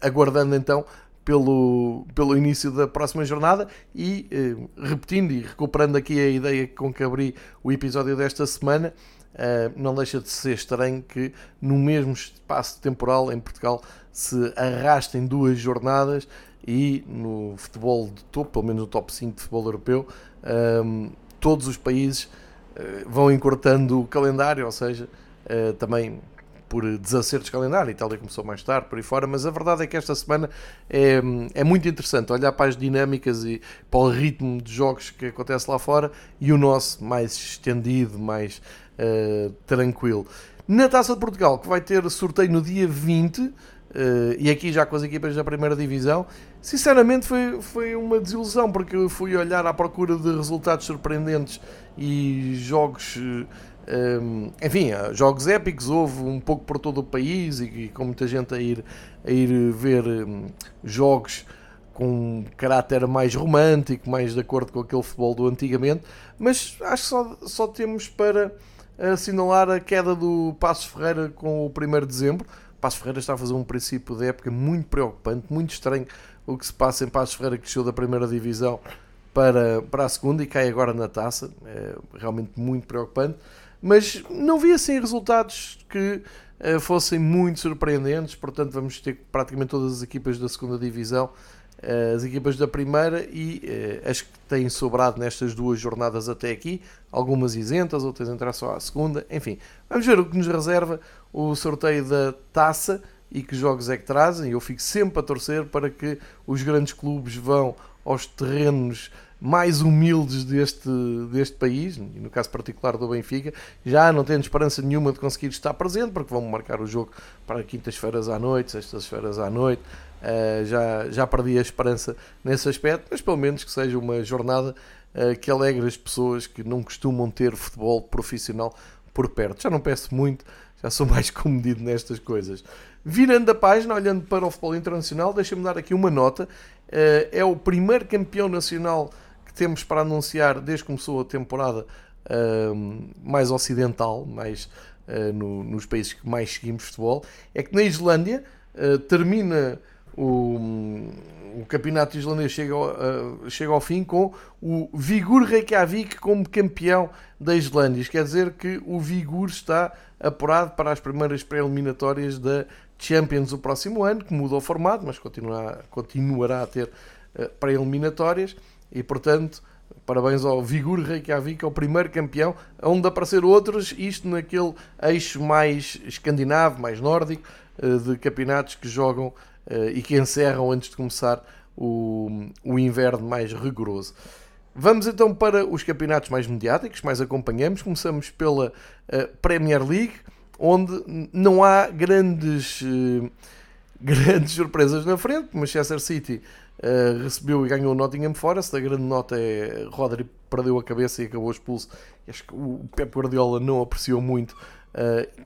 aguardando então pelo, pelo início da próxima jornada e eh, repetindo e recuperando aqui a ideia com que abri o episódio desta semana, eh, não deixa de ser estranho que no mesmo espaço temporal em Portugal se arrastem duas jornadas e no futebol de topo, pelo menos no top 5 de futebol europeu, eh, todos os países eh, vão encurtando o calendário, ou seja, eh, também por desacertos de calendário, a Itália começou mais tarde, por aí fora, mas a verdade é que esta semana é, é muito interessante olhar para as dinâmicas e para o ritmo de jogos que acontece lá fora e o nosso mais estendido, mais uh, tranquilo. Na Taça de Portugal, que vai ter sorteio no dia 20, uh, eh, e aqui já com as equipas da primeira divisão, sinceramente foi, foi uma desilusão, porque eu fui olhar à procura de resultados surpreendentes e jogos uh, um, enfim, jogos épicos houve um pouco por todo o país e, e com muita gente a ir, a ir ver um, jogos com um caráter mais romântico, mais de acordo com aquele futebol do antigamente, mas acho que só, só temos para assinalar a queda do Passos Ferreira com o 1 de dezembro. Passos Ferreira está a fazer um princípio de época muito preocupante, muito estranho o que se passa em Passos Ferreira, que chegou da primeira divisão para, para a segunda e cai agora na taça. É realmente muito preocupante mas não vi assim resultados que uh, fossem muito surpreendentes, portanto vamos ter praticamente todas as equipas da segunda divisão, uh, as equipas da primeira e uh, as que têm sobrado nestas duas jornadas até aqui, algumas isentas, outras entrar só à segunda, enfim, vamos ver o que nos reserva o sorteio da taça e que jogos é que trazem. Eu fico sempre a torcer para que os grandes clubes vão aos terrenos mais humildes deste, deste país, e no caso particular do Benfica, já não tendo esperança nenhuma de conseguir estar presente, porque vão marcar o jogo para quintas-feiras à noite, sextas-feiras à noite. Uh, já, já perdi a esperança nesse aspecto, mas pelo menos que seja uma jornada uh, que alegre as pessoas que não costumam ter futebol profissional por perto. Já não peço muito, já sou mais comedido nestas coisas. Virando a página, olhando para o futebol internacional, deixa-me dar aqui uma nota. Uh, é o primeiro campeão nacional temos para anunciar desde que começou a temporada uh, mais ocidental, mais uh, no, nos países que mais seguimos futebol, é que na Islândia uh, termina o, o campeonato islandês chega ao, uh, chega ao fim com o Vigur Reykjavik como campeão da Islândia. Isto quer dizer que o Vigur está apurado para as primeiras pré-eliminatórias da Champions o próximo ano, que muda o formato, mas continuará, continuará a ter uh, pré-eliminatórias e, portanto, parabéns ao Vigor Reykjavik, ao primeiro campeão, onde aparecer outros, isto naquele eixo mais escandinavo, mais nórdico, uh, de campeonatos que jogam uh, e que encerram antes de começar o, o inverno mais rigoroso. Vamos então para os campeonatos mais mediáticos, mais acompanhamos. Começamos pela uh, Premier League, onde não há grandes, grandes surpresas na frente. Manchester City uh, recebeu e ganhou o Nottingham Forest. A grande nota é Rodri perdeu a cabeça e acabou expulso. Acho que o Pep Guardiola não apreciou muito.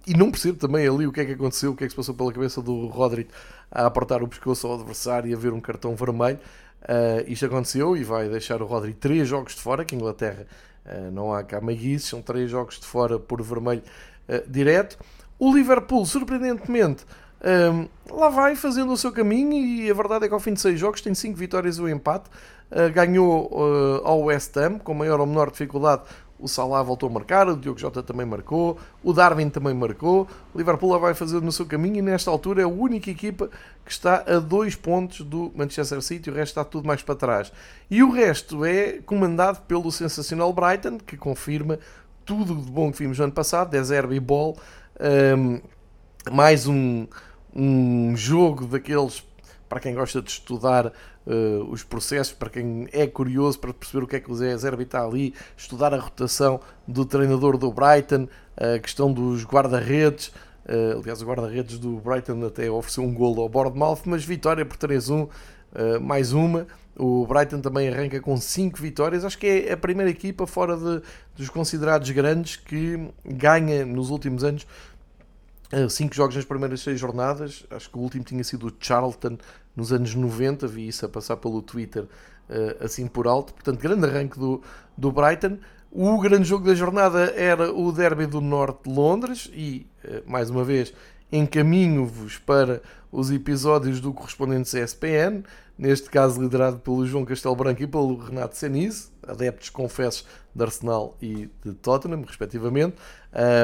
e não percebo também ali o que é que aconteceu, o que é que se passou pela cabeça do Rodri a apertar o pescoço ao adversário e a ver um cartão vermelho. Uh, isto aconteceu e vai deixar o Rodri três jogos de fora, que a Inglaterra uh, não há cá meiguices, são três jogos de fora por vermelho uh, direto. O Liverpool, surpreendentemente, lá vai fazendo o seu caminho e a verdade é que ao fim de seis jogos tem cinco vitórias e um empate. ganhou ao West Ham com maior ou menor dificuldade o Salah voltou a marcar, o Diogo Jota também marcou, o Darwin também marcou. O Liverpool vai fazer no seu caminho e nesta altura é a única equipa que está a dois pontos do Manchester City, o resto está tudo mais para trás. E o resto é comandado pelo sensacional Brighton, que confirma tudo de bom que vimos no ano passado, 10 e ball, um, mais um, um jogo daqueles para quem gosta de estudar uh, os processos, para quem é curioso para perceber o que é que o Zé Zerbi está ali, estudar a rotação do treinador do Brighton, a questão dos guarda-redes. Uh, aliás, o guarda-redes do Brighton até ofereceu um golo ao Bournemouth, mas vitória por 3-1, uh, eh, mais uma. O Brighton também arranca com 5 vitórias. Acho que é a primeira equipa fora de, dos considerados grandes que ganha nos últimos anos 5 jogos nas primeiras 6 jornadas. Acho que o último tinha sido o Charlton nos anos 90, vi isso a passar pelo Twitter uh, assim por alto. Portanto, grande arranque do, do Brighton. O grande jogo da jornada era o Derby do Norte de Londres e, uh, mais uma vez, encaminho-vos para os episódios do correspondente CSPN, neste caso liderado pelo João Castelo Branco e pelo Renato Senise, adeptos, confessos, de Arsenal e de Tottenham, respectivamente,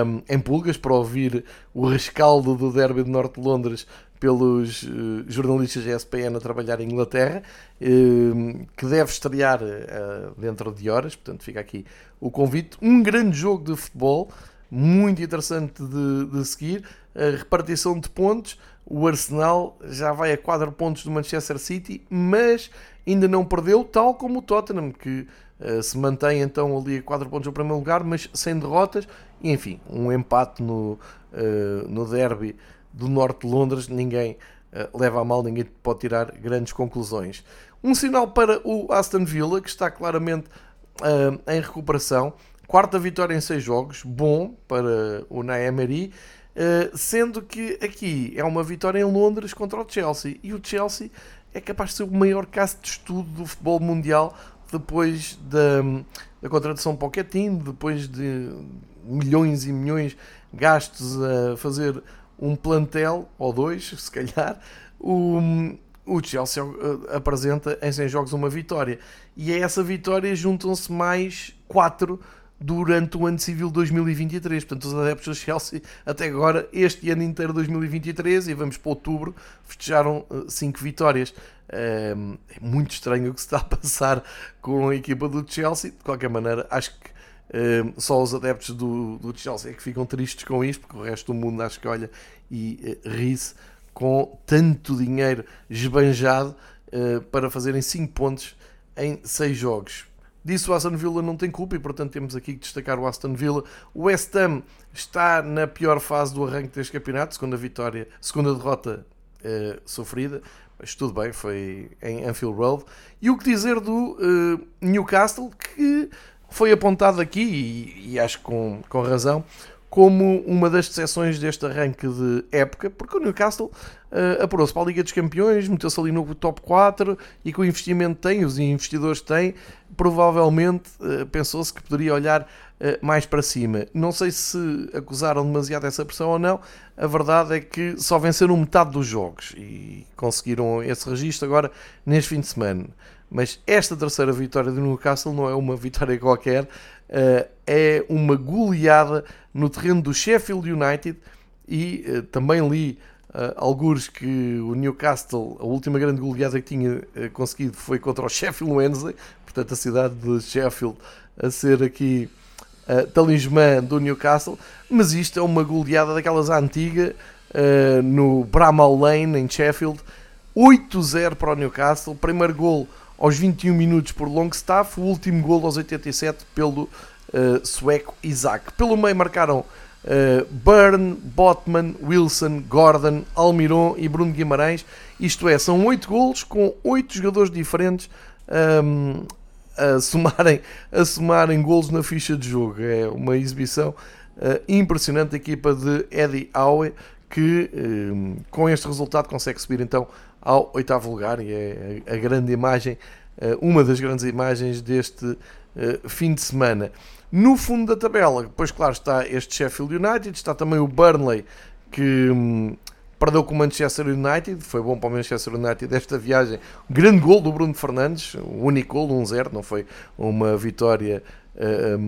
um, em pulgas para ouvir o rescaldo do Derby do Norte de Londres pelos uh, jornalistas da ESPN a trabalhar em Inglaterra, que deve estrear uh, dentro de horas, portanto fica aqui o convite. Um grande jogo de futebol, muito interessante de, de seguir, a repartição de pontos, o Arsenal já vai a 4 pontos do Manchester City, mas ainda não perdeu, tal como o Tottenham, que se mantém então ali a 4 pontos no primeiro lugar, mas sem derrotas, e enfim, um empate no, no derby do norte de Londres, ninguém uh, leva a mal, ninguém pode tirar grandes conclusões. Um sinal para o Aston Villa, que está claramente em recuperação. Quarta vitória em seis jogos, bom para o Naemery, uh, sendo que aqui é uma vitória em Londres contra o Chelsea. E o Chelsea é capaz de ser o maior caso de estudo do futebol mundial depois da, da contratação Pochettino, depois de milhões e milhões gastos a fazer um plantel, ou dois, se calhar, o, o Chelsea eh, apresenta em 100 jogos uma vitória. E a essa vitória juntam-se mais quatro durante o ano civil 2023. Portanto, os adeptos do Chelsea, até agora, este ano inteiro 2023, e vamos para outubro, festejaram 5 vitórias. Ehm, é muito estranho o que se está a passar com a equipa do Chelsea. De qualquer maneira, acho que Uh, só os adeptos do, do Chelsea é que ficam tristes com isto, porque o resto do mundo acho que olha e uh, ri-se com tanto dinheiro esbanjado uh, para fazerem 5 pontos em 6 jogos. Disso o Aston Villa não tem culpa e portanto temos aqui que destacar o Aston Villa. O West Ham está na pior fase do arranque deste campeonato, segunda vitória, segunda derrota uh, sofrida, mas tudo bem, foi em Anfield Road. E o que dizer do uh, Newcastle que foi apontado aqui, e, e acho com, com razão, como uma das decepções deste arranque de época, porque o Newcastle uh, apurou-se para a Liga dos Campeões, meteu-se ali no top 4 e com o investimento que tem, os investidores têm, provavelmente uh, pensou-se que poderia olhar uh, mais para cima. Não sei se acusaram demasiado essa pressão ou não, a verdade é que só venceram metade dos jogos e conseguiram esse registro agora neste fim de semana. Mas esta terceira vitória do Newcastle não é uma vitória qualquer, uh, é uma goleada no terreno do Sheffield United e uh, também li uh, algures que o Newcastle, a última grande goleada que tinha uh, conseguido foi contra o Sheffield Wednesday, portanto a cidade de Sheffield a ser aqui uh, talismã do Newcastle, mas isto é uma goleada daquelas antigas uh, no Bramall Lane em Sheffield, 8-0 para o Newcastle, primeiro gol aos 21 minutos por Longstaff, o último gol aos 87 pelo uh, sueco Isaac. Pelo meio marcaram uh, Byrne, Botman, Wilson, Gordon, Almiron e Bruno Guimarães. Isto é, são 8 golos com 8 jogadores diferentes um, a, somarem, a somarem golos na ficha de jogo. É uma exibição uh, impressionante da equipa de Eddie Howe que um, com este resultado consegue subir então ao oitavo lugar e é a grande imagem, uma das grandes imagens deste fim de semana. No fundo da tabela, pois claro, está este Sheffield United, está também o Burnley, que hum, perdeu com o Manchester United, foi bom para o Manchester United esta viagem. Grande gol do Bruno Fernandes, o único gol, 1-0, não foi uma vitória uh,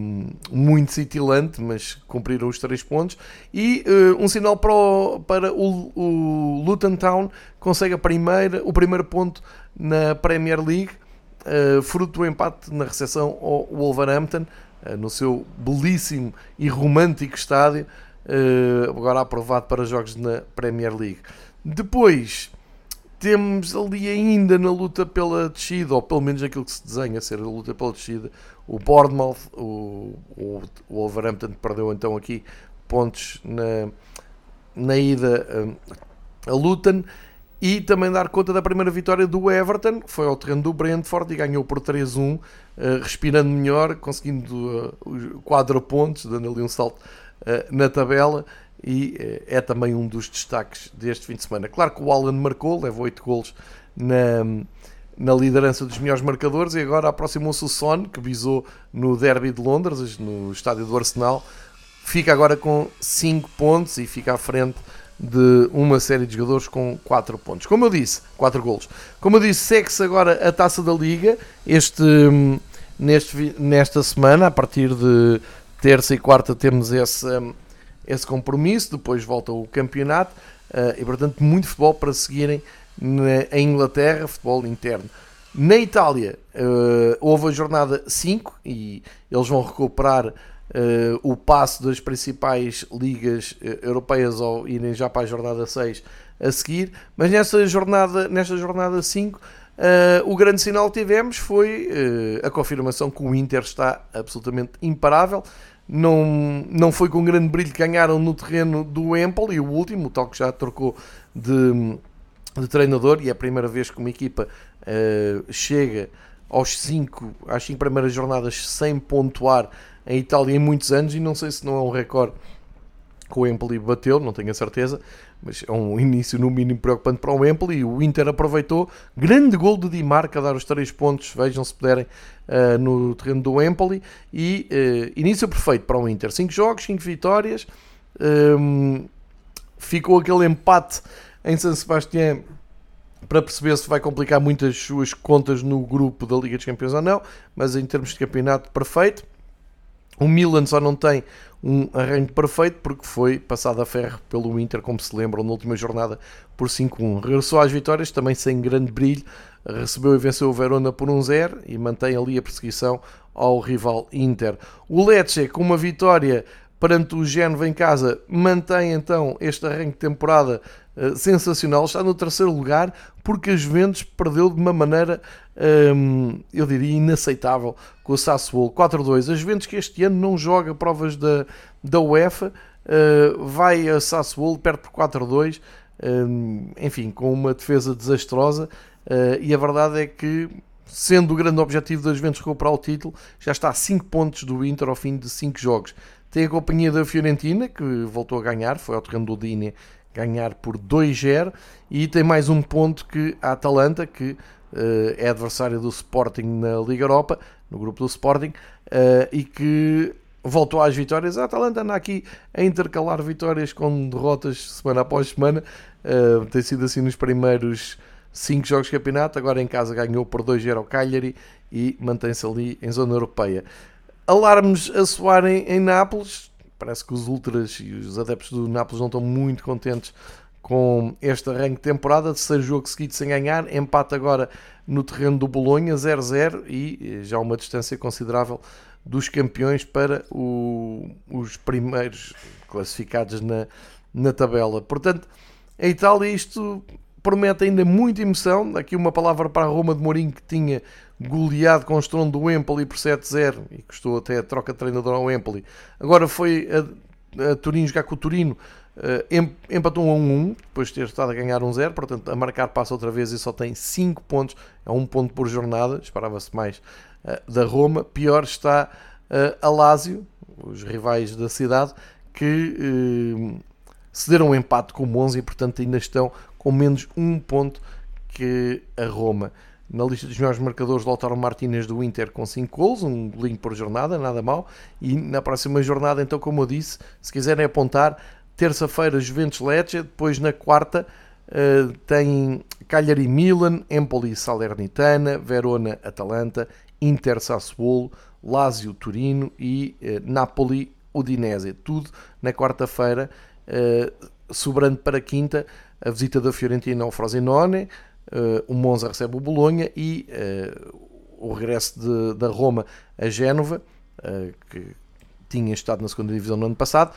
muito cintilante, mas cumpriram os três pontos. E uh, um sinal para o, para o, o Luton Town, consegue a primeira, o primeiro ponto na Premier League, uh, fruto do empate na recepção ao Wolverhampton. No seu belíssimo e romântico estádio, agora aprovado para jogos na Premier League. Depois temos ali ainda na luta pela descida, ou pelo menos aquilo que se desenha ser a luta pela descida, o Bournemouth, o, o, o Wolverhampton perdeu então aqui pontos na, na ida eh, a Luton. E também dar conta da primeira vitória do Everton, que foi ao terreno do Brentford e ganhou por 3-1, eh, respirando melhor, conseguindo uh, 4 pontos, dando ali um salto uh, na tabela e uh, é também um dos destaques deste fim de semana. Claro que o Alan marcou, levou 8 golos na, na liderança dos melhores marcadores e agora aproximou-se o Son, que visou no Derby de Londres, no estádio do Arsenal, fica agora com 5 pontos e fica à frente de uma série de jogadores com 4 pontos. Como eu disse, 4 golos. Como eu disse, segue-se agora a Taça da Liga este, neste, nesta semana, a partir de terça e quarta temos hum, esse compromisso, depois volta o campeonato uh, e portanto muito futebol para seguirem na, em Inglaterra, futebol interno. Na Itália uh, houve a jornada 5 e eles vão recuperar uh, o passo das principais ligas uh, europeias ou irem já para a jornada 6 a seguir, mas nesta jornada, nesta jornada 5 uh, eh, o grande sinal que tivemos foi a confirmação que o Inter está absolutamente imparável. Não, não foi com grande brilho que ganharam no terreno do Empoli, o último, o tal que já trocou de, de treinador, e é a primeira vez que uma equipa chega aos cinco, às 5 primeiras jornadas sem pontuar em Itália em muitos anos e não sei se não é um recorde que o Empoli bateu, não tenho a certeza, mas é um início no mínimo preocupante para o Empoli. O Inter aproveitou, grande gol de Di Marca a dar os 3 pontos, vejam se puderem, uh, no terreno do Empoli. E uh, início perfeito para o Inter: 5 jogos, 5 vitórias. Um, ehm, ficou aquele empate em San Sebastián para perceber se vai complicar muito as suas contas no grupo da Liga dos Campeões ou não, mas em termos de campeonato, perfeito. O Milan só não tem um arranjo perfeito porque foi passado a ferro pelo Inter, como se lembram, na última jornada por 5-1. Regressou às vitórias, também sem grande brilho, recebeu e venceu o Verona por 1-0 e mantém ali a perseguição ao rival Inter. O Lecce, com uma vitória perante o Génova em casa, mantém então este arranque de temporada uh, sensacional, está no terceiro lugar porque a Juventus perdeu de uma maneira, um, eu diria, inaceitável com o Sassuolo 4-2. A Juventus que este ano não joga provas da, da UEFA, uh, vai a Sassuolo, perde por 4-2, um, enfim, com uma defesa desastrosa, uh, e a verdade é que sendo o grande objetivo das Juventus recuperar o título, já está a 5 pontos do Inter ao fim de 5 jogos. Tem a companhia da Fiorentina, que voltou a ganhar, foi ao terreno do Dini ganhar por 2-0, e tem mais um ponto que a Atalanta, que uh, é adversária do Sporting na Liga Europa, no grupo do Sporting, uh, e que voltou às vitórias. A Atalanta anda aqui a intercalar vitórias com derrotas semana após semana, uh, tem sido assim nos primeiros 5 jogos de campeonato, agora em casa ganhou por 2-0 ao Cagliari e mantém-se ali em zona europeia alarmes a soarem em Nápoles. Parece que os ultras e os adeptos do Nápoles não estão muito contentes com este arranque de temporada, terceiro jogo seguido sem ganhar, empate agora no terreno do Bolonha, 0-0 e já uma distância considerável dos campeões para o, os primeiros classificados na, na tabela. Portanto, a Itália isto promete ainda muita emoção. Aqui uma palavra para a Roma de Mourinho que tinha goleado com o estrondo do Empoli por 7-0 e custou até a troca de treinador ao Empoli. Agora foi a, a Turim jogar com o Turino, uh, empatou 1 a 1, depois de ter estado a ganhar 1-0, portanto a marcar passa outra vez e só tem 5 pontos, é um ponto por jornada, esperava-se mais uh, da Roma. Pior está uh, a Lazio, os rivais da cidade, que cederam um empate com o Monza e portanto ainda estão com menos um ponto que a Roma. Na lista dos melhores marcadores, Lautaro Martínez do Inter com 5 gols, um golinho por jornada, nada mal. E na próxima jornada, então, como eu disse, se quiserem apontar, terça-feira Juventus Lecce, depois na quarta uh, tem Cagliari Milan, Empoli Salernitana, Verona Atalanta, Inter Sassuolo, Lazio Turino e uh, Napoli Udinese. Tudo na quarta-feira, sobrando para quinta a visita da Fiorentina ao Frosinone, uh, o Monza recebe o Bolonha e uh, o regresso de, da Roma a Génova, uh, que tinha estado na segunda divisão no ano passado,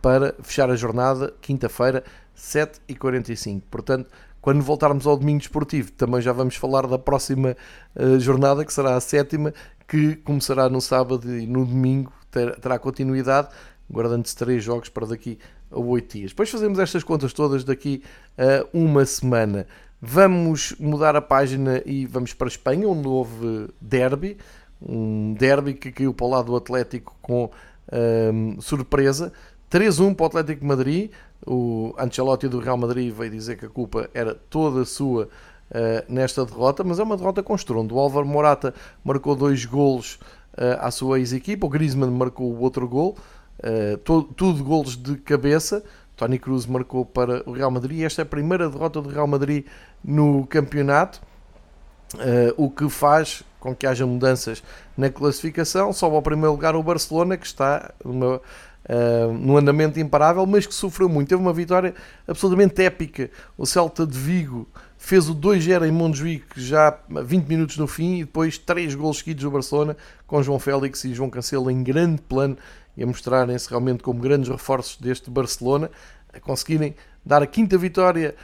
para fechar a jornada quinta-feira, 7h45. Portanto, quando voltarmos ao domingo esportivo, também já vamos falar da próxima jornada, que será a sétima, que começará no sábado e no domingo terá continuidade, guardando-se três jogos para daqui a oito dias. Depois fazemos estas contas todas daqui a uma semana. Vamos mudar a página e vamos para a Espanha, onde houve derby, um derby que caiu para o lado do Atlético com um, surpresa. 3-1 para o Atlético de Madrid. O Ancelotti do Real Madrid veio dizer que a culpa era toda sua uh, nesta derrota, mas é uma derrota com estrondo. O Álvaro Morata marcou dois golos uh, à sua ex-equipa, o Griezmann marcou o outro gol, uh, tudo golos de cabeça. Tony Cruz marcou para o Real Madrid. Esta é a primeira derrota do Real Madrid no campeonato, uh, o que faz com que haja mudanças na classificação. Sobe ao primeiro lugar o Barcelona, que está numa, uh, num andamento imparável, mas que sofreu muito. Teve uma vitória absolutamente épica. O Celta de Vigo fez o 2-0 em Montjuic já 20 minutos no fim e depois 3 gols seguidos do Barcelona com João Félix e João Cancelo em grande plano e a mostrarem-se realmente como grandes reforços deste Barcelona, a conseguirem dar a quinta vitória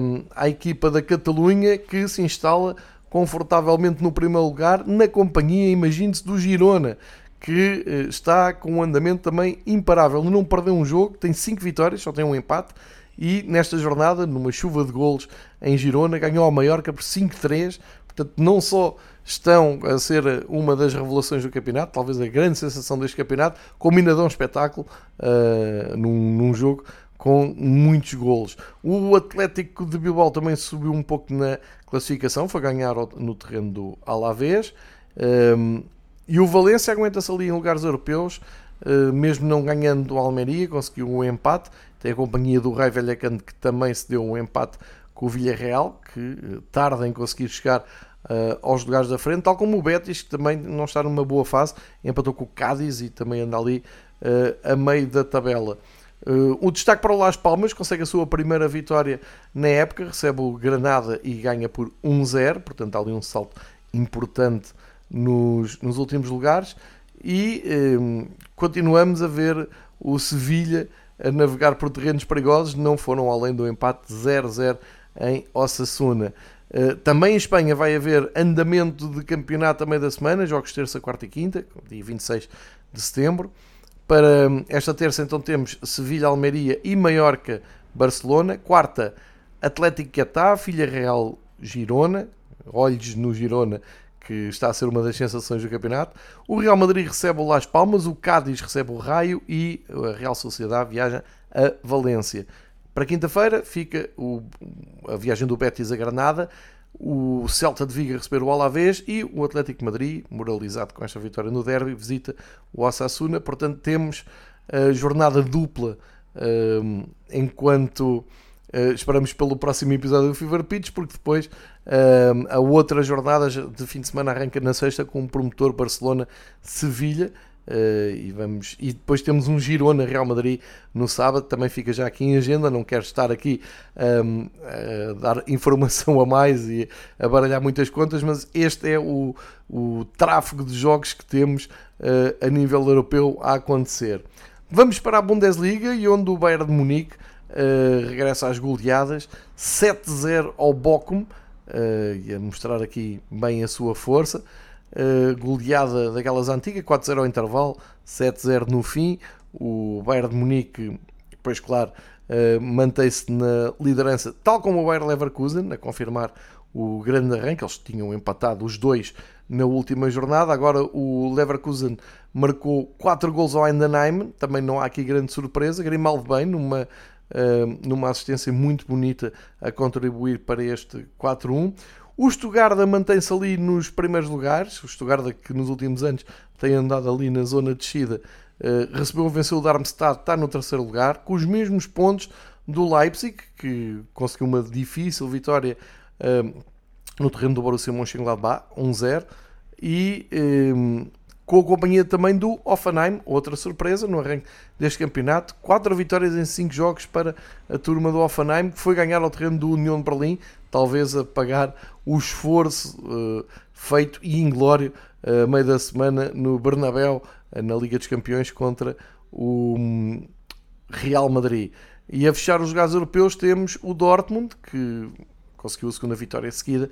um, à equipa da Catalunha que se instala confortavelmente no primeiro lugar na companhia, imagine-se, do Girona, que uh, está com um andamento também imparável. Não perdeu um jogo, tem 5 vitórias, só tem um empate. E nesta jornada, numa chuva de golos em Girona, ganhou ao Mallorca por 5-3. Portanto, não só estão a ser uma das revelações do campeonato, talvez a grande sensação deste campeonato, como ainda dão um espetáculo uh, num, num, jogo com muitos golos. O Atlético de Bilbao também subiu um pouco na classificação, foi ganhar no terreno do Alavés. Um, e o Valência aguenta-se ali em lugares europeus, uh, mesmo não ganhando do Almeria, conseguiu um empate. Tem a companhia do Rai Vallecano que também se deu um empate com o Villarreal, que tarda em conseguir chegar uh, aos lugares da frente, tal como o Betis, que também não está numa boa fase, empatou com o Cádiz e também anda ali uh, a meio da tabela. Uh, o destaque para o Las Palmas consegue a sua primeira vitória na época, recebe o Granada e ganha por 1-0, portanto há ali um salto importante nos, nos últimos lugares. E um, continuamos a ver o Sevilha a navegar por terrenos perigosos, não foram além do empate 0-0 em Osasuna. Eh, também em Espanha vai haver andamento de campeonato a meio da semana, jogos terça, quarta e quinta, dia 26 de setembro. Para hum, esta terça, então, temos Sevilha, Almeria e Maiorca, Barcelona. Quarta, Atlético Catá, Filha Real, Girona. Olhos no Girona, que está a ser uma das sensações do campeonato. O Real Madrid recebe o Las Palmas, o Cádiz recebe o Raio e a Real Sociedade viaja a Valência. Para quinta-feira fica o, a viagem do Betis a Granada, o Celta de Viga receber o Alavés e o Atlético de Madrid, moralizado com esta vitória no derby, visita o Osasuna. Portanto, temos a jornada dupla um, enquanto uh, esperamos pelo próximo episódio do Fever Pitch, porque depois um, a outra jornada de fim de semana arranca na sexta com o promotor Barcelona-Sevilha. Uh, e, vamos, e depois temos um Girona Real Madrid no sábado, também fica já aqui em agenda. Não quero estar aqui um, a dar informação a mais e a baralhar muitas contas, mas este é o, o tráfego de jogos que temos uh, a nível europeu a acontecer. Vamos para a Bundesliga e onde o Bayern de Munique uh, regressa às goleadas 7-0 ao Bochum, e a mostrar aqui bem a sua força. Uh, goleada daquelas antigas, 4-0 ao intervalo, 7-0 no fim. O Bayern de Munique, depois, claro, uh, mantém-se na liderança, tal como o Bayern Leverkusen, a confirmar o grande arranque. Eles tinham empatado os dois na última jornada. Agora o Leverkusen marcou 4 gols ao Endenheim, também não há aqui grande surpresa. Grimaldo bem, numa, uh, numa assistência muito bonita a contribuir para este 4-1. O Stuttgart mantém-se ali nos primeiros lugares. O Stuttgart que nos últimos anos tem andado ali na zona de descida, uh, recebeu venceu o Darmstadt, está no terceiro lugar, com os mesmos pontos do Leipzig, que conseguiu uma difícil vitória uh, no terreno do Borussia Mönchengladbach, 1-0, e eh, com a companhia também do Offenheim, outra surpresa no arranque deste campeonato. Quatro vitórias em cinco jogos para a turma do Offenheim, que foi ganhar ao terreno do União de Berlim, talvez a pagar o esforço uh, feito e inglório uh, meio da semana no Bernabéu, uh, na Liga dos Campeões, contra o um, Real Madrid. E a fechar os lugares europeus temos o Dortmund, que conseguiu a segunda vitória seguida,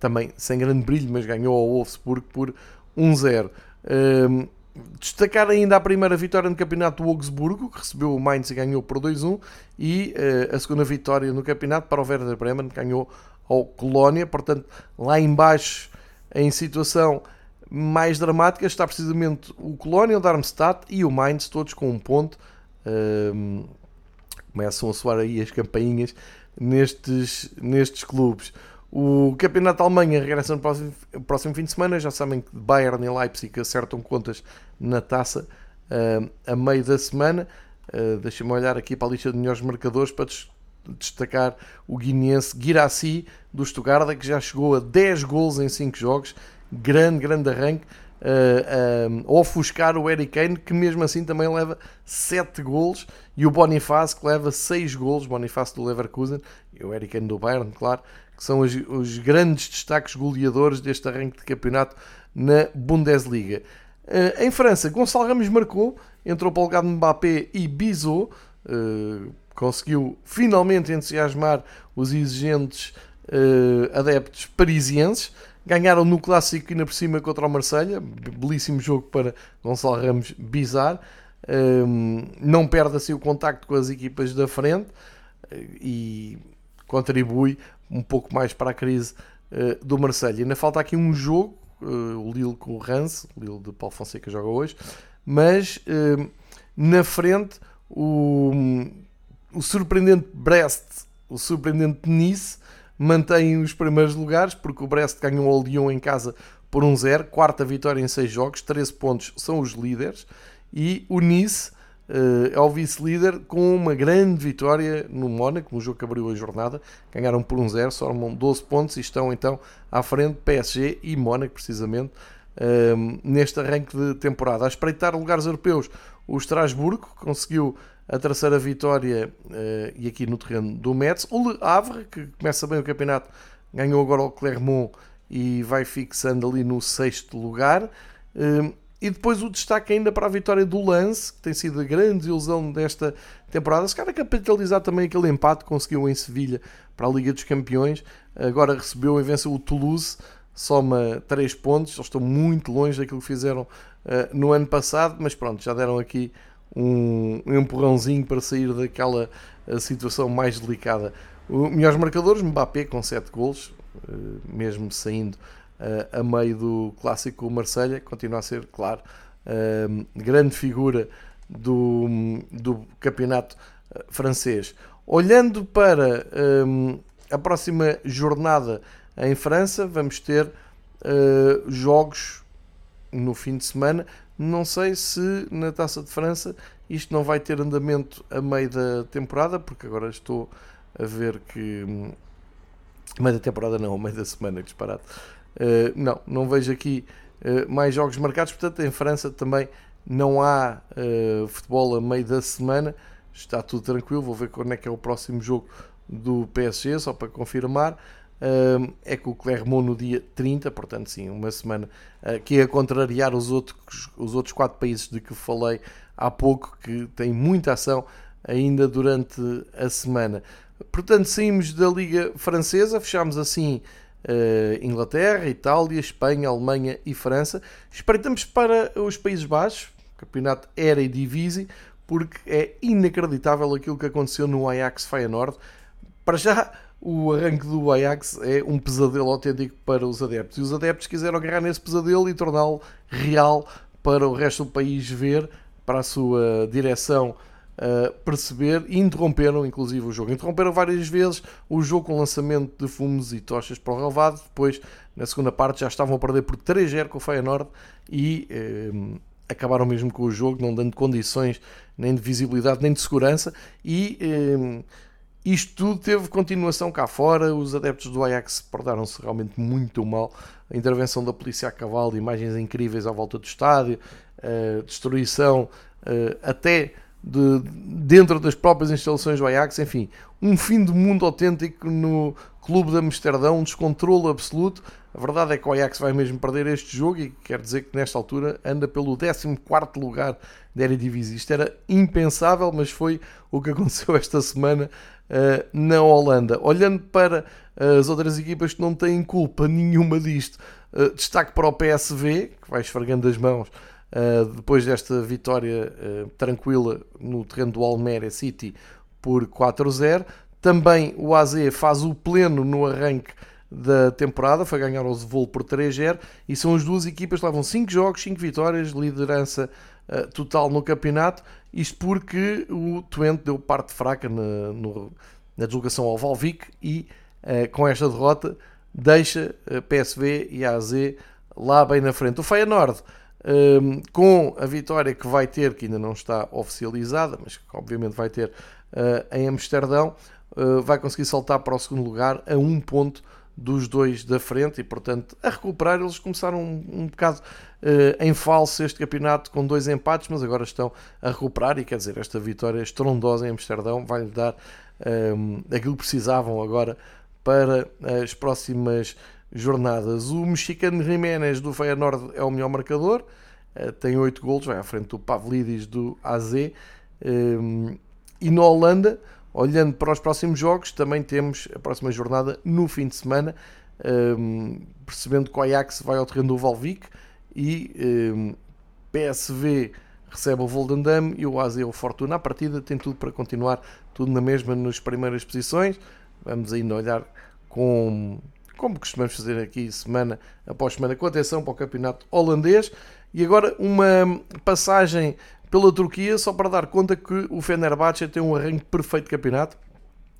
também sem grande brilho, mas ganhou ao Wolfsburg por 1-0. Um, destacar ainda a primeira vitória no campeonato do Augsburgo, que recebeu o Mainz e ganhou por 2-1, e uh, a segunda vitória no campeonato para o Werder Bremen, que ganhou ao Colónia. Portanto, lá embaixo, em situação mais dramática, está precisamente o Colónia, o Darmstadt e o Mainz, todos com um ponto. Um, começam a soar aí as campainhas nestes, nestes clubes. O campeonato da Alemanha regressa no próximo, próximo fim de semana. Já sabem que Bayern e Leipzig acertam contas na taça uh, a meio da semana. Uh, Deixa-me olhar aqui para a lista de melhores marcadores para destacar o guineense Girassi do Stuttgart, que já chegou a 10 gols em 5 jogos. Grande, grande arranque. Uh, ofuscar o Eric Kane, que mesmo assim também leva 7 gols, e o Bonifácio, que leva 6 gols, Bonifácio do Leverkusen, e o Eric Kane do Bayern, claro, que são os, os grandes destaques goleadores deste arranque de campeonato na Bundesliga. Uh, em França, Gonçalo Ramos marcou, entrou para o lugar de Mbappé e Bizot, uh, conseguiu finalmente entusiasmar os exigentes uh, adeptos parisienses. Ganharam no clássico ainda por cima contra o Marselha, belíssimo jogo para Gonçalo Ramos bizarro. não perde assim o contacto com as equipas da frente e contribui um pouco mais para a crise uh, do Marseille. Ainda falta aqui um jogo, uh, o Lille com o Rance, o Lille de Paulo Fonseca joga hoje, mas uh, na frente o, o surpreendente Brest, o surpreendente Nice mantém os primeiros lugares, porque o Brest ganhou ao Lyon em casa por 1-0, quarta vitória em 6 jogos, 13 pontos são os líderes, e o Nice uh, é o vice-líder com uma grande vitória no Mónaco, no jogo que abriu a jornada. Ganharam por 1-0, um somam 12 pontos e estão então à frente PSG e Mónaco, precisamente, uh, neste arranque de temporada. A espreitar lugares europeus, o Estrasburgo conseguiu a terceira vitória uh, e aqui no terreno do Metz. O Le Havre, que começa bem o campeonato, ganhou agora o Clermont e vai fixando ali no sexto lugar. Uh, e depois o destaque ainda para a vitória do Lance, que tem sido a grande ilusão desta temporada. Se calhar capitalizar também aquele empate que conseguiu em Sevilha para a Liga dos Campeões. Agora recebeu e venceu o Toulouse, soma 3 pontos. Eles estão muito longe daquilo que fizeram uh, no ano passado, mas pronto, já deram aqui um, empurrãozinho para sair daquela uh, situação mais delicada. O melhores marcadores, Mbappé com 7 gols, uh, mesmo saindo a meio do clássico Marselha continua a ser, claro, grande figura do, do campeonato eh, francês. Olhando para a próxima jornada em França, vamos ter eh, jogos no fim de semana. Não sei se na Taça de França isto não vai ter andamento a meio da temporada, porque agora estou a ver que. Hum, meio da temporada não, meio da semana, disparado. Uh, não, não vejo aqui uh, mais jogos marcados. Portanto, em França também não há uh, futebol a meio da semana. Está tudo tranquilo. Vou ver quando é que é o próximo jogo do PSG, só para confirmar. É com o Clermont no dia 30, portanto, sim, uma semana que é a contrariar os outros, os outros quatro países de que falei há pouco, que têm muita ação ainda durante a semana. Portanto, saímos da Liga Francesa, fechamos assim Inglaterra, Itália, Espanha, Alemanha e França. Espreitamos para os Países Baixos, campeonato Era e Divisi, porque é inacreditável aquilo que aconteceu no Ajax Feyenoord. Para já, o arranque do Ajax é um pesadelo autêntico para os adeptos. E os adeptos quiseram agarrar nesse pesadelo e torná-lo real para o resto do país ver, para a sua direção uh, perceber e interromperam inclusive o jogo. Interromperam várias vezes o jogo com lançamento de fumos e tochas para o relvado. Depois, na segunda parte, já estavam a perder por 3-0 com o Feyenoord e uh, acabaram mesmo com o jogo, não dando condições nem de visibilidade nem de segurança. E uh, isto tudo teve continuação cá fora. Os adeptos do Ajax portaram-se realmente muito mal. A intervenção da polícia a cavalo, imagens incríveis à volta do estádio, destruição até de, dentro das próprias instalações do Ajax, enfim, um fim de mundo autêntico no clube de Amsterdão, um descontrole absoluto. A verdade é que o Ajax vai mesmo perder este jogo e quer dizer que nesta altura anda pelo 14 lugar da Eredivisie. Isto era impensável, mas foi o que aconteceu esta semana uh, na Holanda. Olhando para as outras equipas que não têm culpa nenhuma disto, uh, destaque para o PSV, que vai esfregando as mãos Uh, depois desta vitória uh, tranquila no terreno do Almeria City por 4-0. Também o AZ faz o pleno no arranque da temporada, foi ganhar ao Zevolo por 3-0 e são as duas equipas que levam 5 jogos, 5 vitórias, liderança uh, total no campeonato. Isto porque o Twente deu parte fraca na, no, na deslocação ao Valvic e com esta derrota deixa PSV e AZ lá bem na frente. O Feyenoord um, com a vitória que vai ter, que ainda não está oficializada, mas que obviamente vai ter uh, em Amsterdão, uh, vai conseguir saltar para o segundo lugar a um ponto dos dois da frente e, portanto, a recuperar. Eles começaram um, um bocado uh, em falso este campeonato com dois empates, mas agora estão a recuperar. E quer dizer, esta vitória estrondosa em Amsterdão vai-lhe dar um, aquilo que precisavam agora para as próximas jornadas. O mexicano Jiménez do Feyenoord é o melhor marcador, eh, tem 8 golos, vai à frente do Pavlidis do AZ. Ehm, e na Holanda, olhando para os próximos jogos, também temos a próxima jornada no fim de semana, ehm, percebendo que o Ajax vai ao terreno do Valvic e ehm, PSV recebe o Volendam e o AZ o Fortuna. A partida tem tudo para continuar, tudo na mesma nas primeiras posições. Vamos ainda olhar com como costumamos fazer aqui semana após semana, com atenção para o campeonato holandês. E agora uma passagem pela Turquia, só para dar conta que o Fenerbahçe tem um arranque perfeito de campeonato.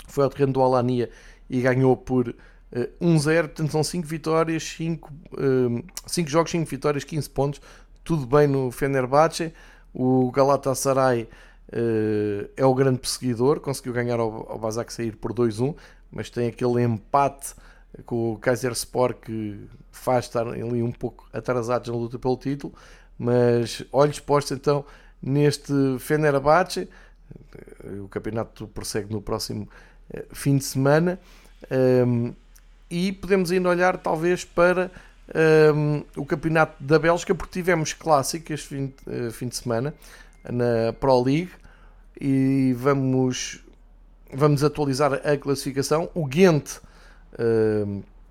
Foi ao terreno do Alania e ganhou por uh, eh, 1-0. Portanto, são 5 vitórias, 5 uh, jogos, 5 vitórias, 15 pontos. Tudo bem no Fenerbahçe. O Galatasaray uh, é o grande perseguidor, conseguiu ganhar ao, ao Basak sair por 2-1, mas tem aquele empate com o Kaiser Sport que faz estar ali um pouco atrasados na luta pelo título, mas olhos postos então neste Fenerbahçe, o campeonato prossegue no próximo eh, fim de semana um, e podemos ainda olhar talvez para um, o campeonato da Bélgica porque tivemos clássico este uh, fim de semana na Pro League e vamos, vamos atualizar a classificação. O Ghent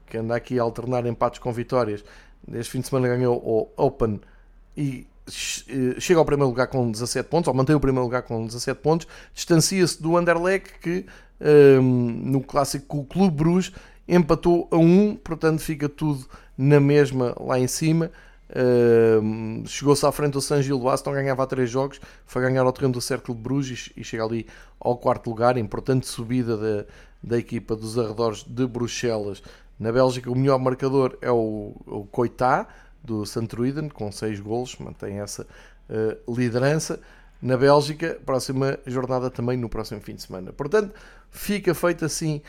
que anda aqui a alternar empates com vitórias. Este fim de semana ganhou o Open e eh, chega ao primeiro lugar com 17 pontos, ou mantém o primeiro lugar com 17 pontos, distancia-se do Anderlecht que no clássico o Clube Bruges empatou a 1, portanto fica tudo na mesma lá em cima. Uh, chegou-se à frente do San Gilloise, não ganhava há 3 jogos, foi ganhar ao terreno do Cercle de Bruges e chega ali ao quarto lugar, importante subida da, equipa dos arredores de Bruxelas. Na Bélgica, o melhor marcador é o, o Coitá, do Santruiden, com 6 golos, mantém essa uh, liderança. Na Bélgica, próxima jornada também no próximo fim de semana. Portanto, fica feita assim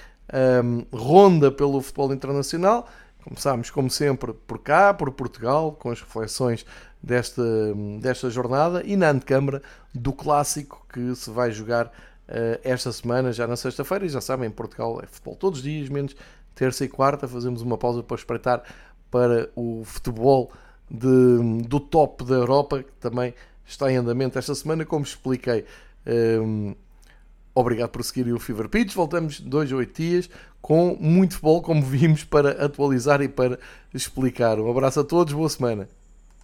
um, ronda pelo futebol internacional, Começámos, como sempre, por cá, por Portugal, com as reflexões desta, desta jornada e na antecâmara do clássico que se vai jogar esta semana, já na sexta-feira. E já sabem, em Portugal é futebol todos os dias, menos terça e quarta. Fazemos uma pausa para espreitar para o futebol de, do top da Europa, que também está em andamento esta semana, como expliquei. Um, obrigado por seguirem o Fever Pitch. Voltamos dois ou oito dias com muito futebol, como vimos, para atualizar e para explicar. Um abraço a todos, boa semana.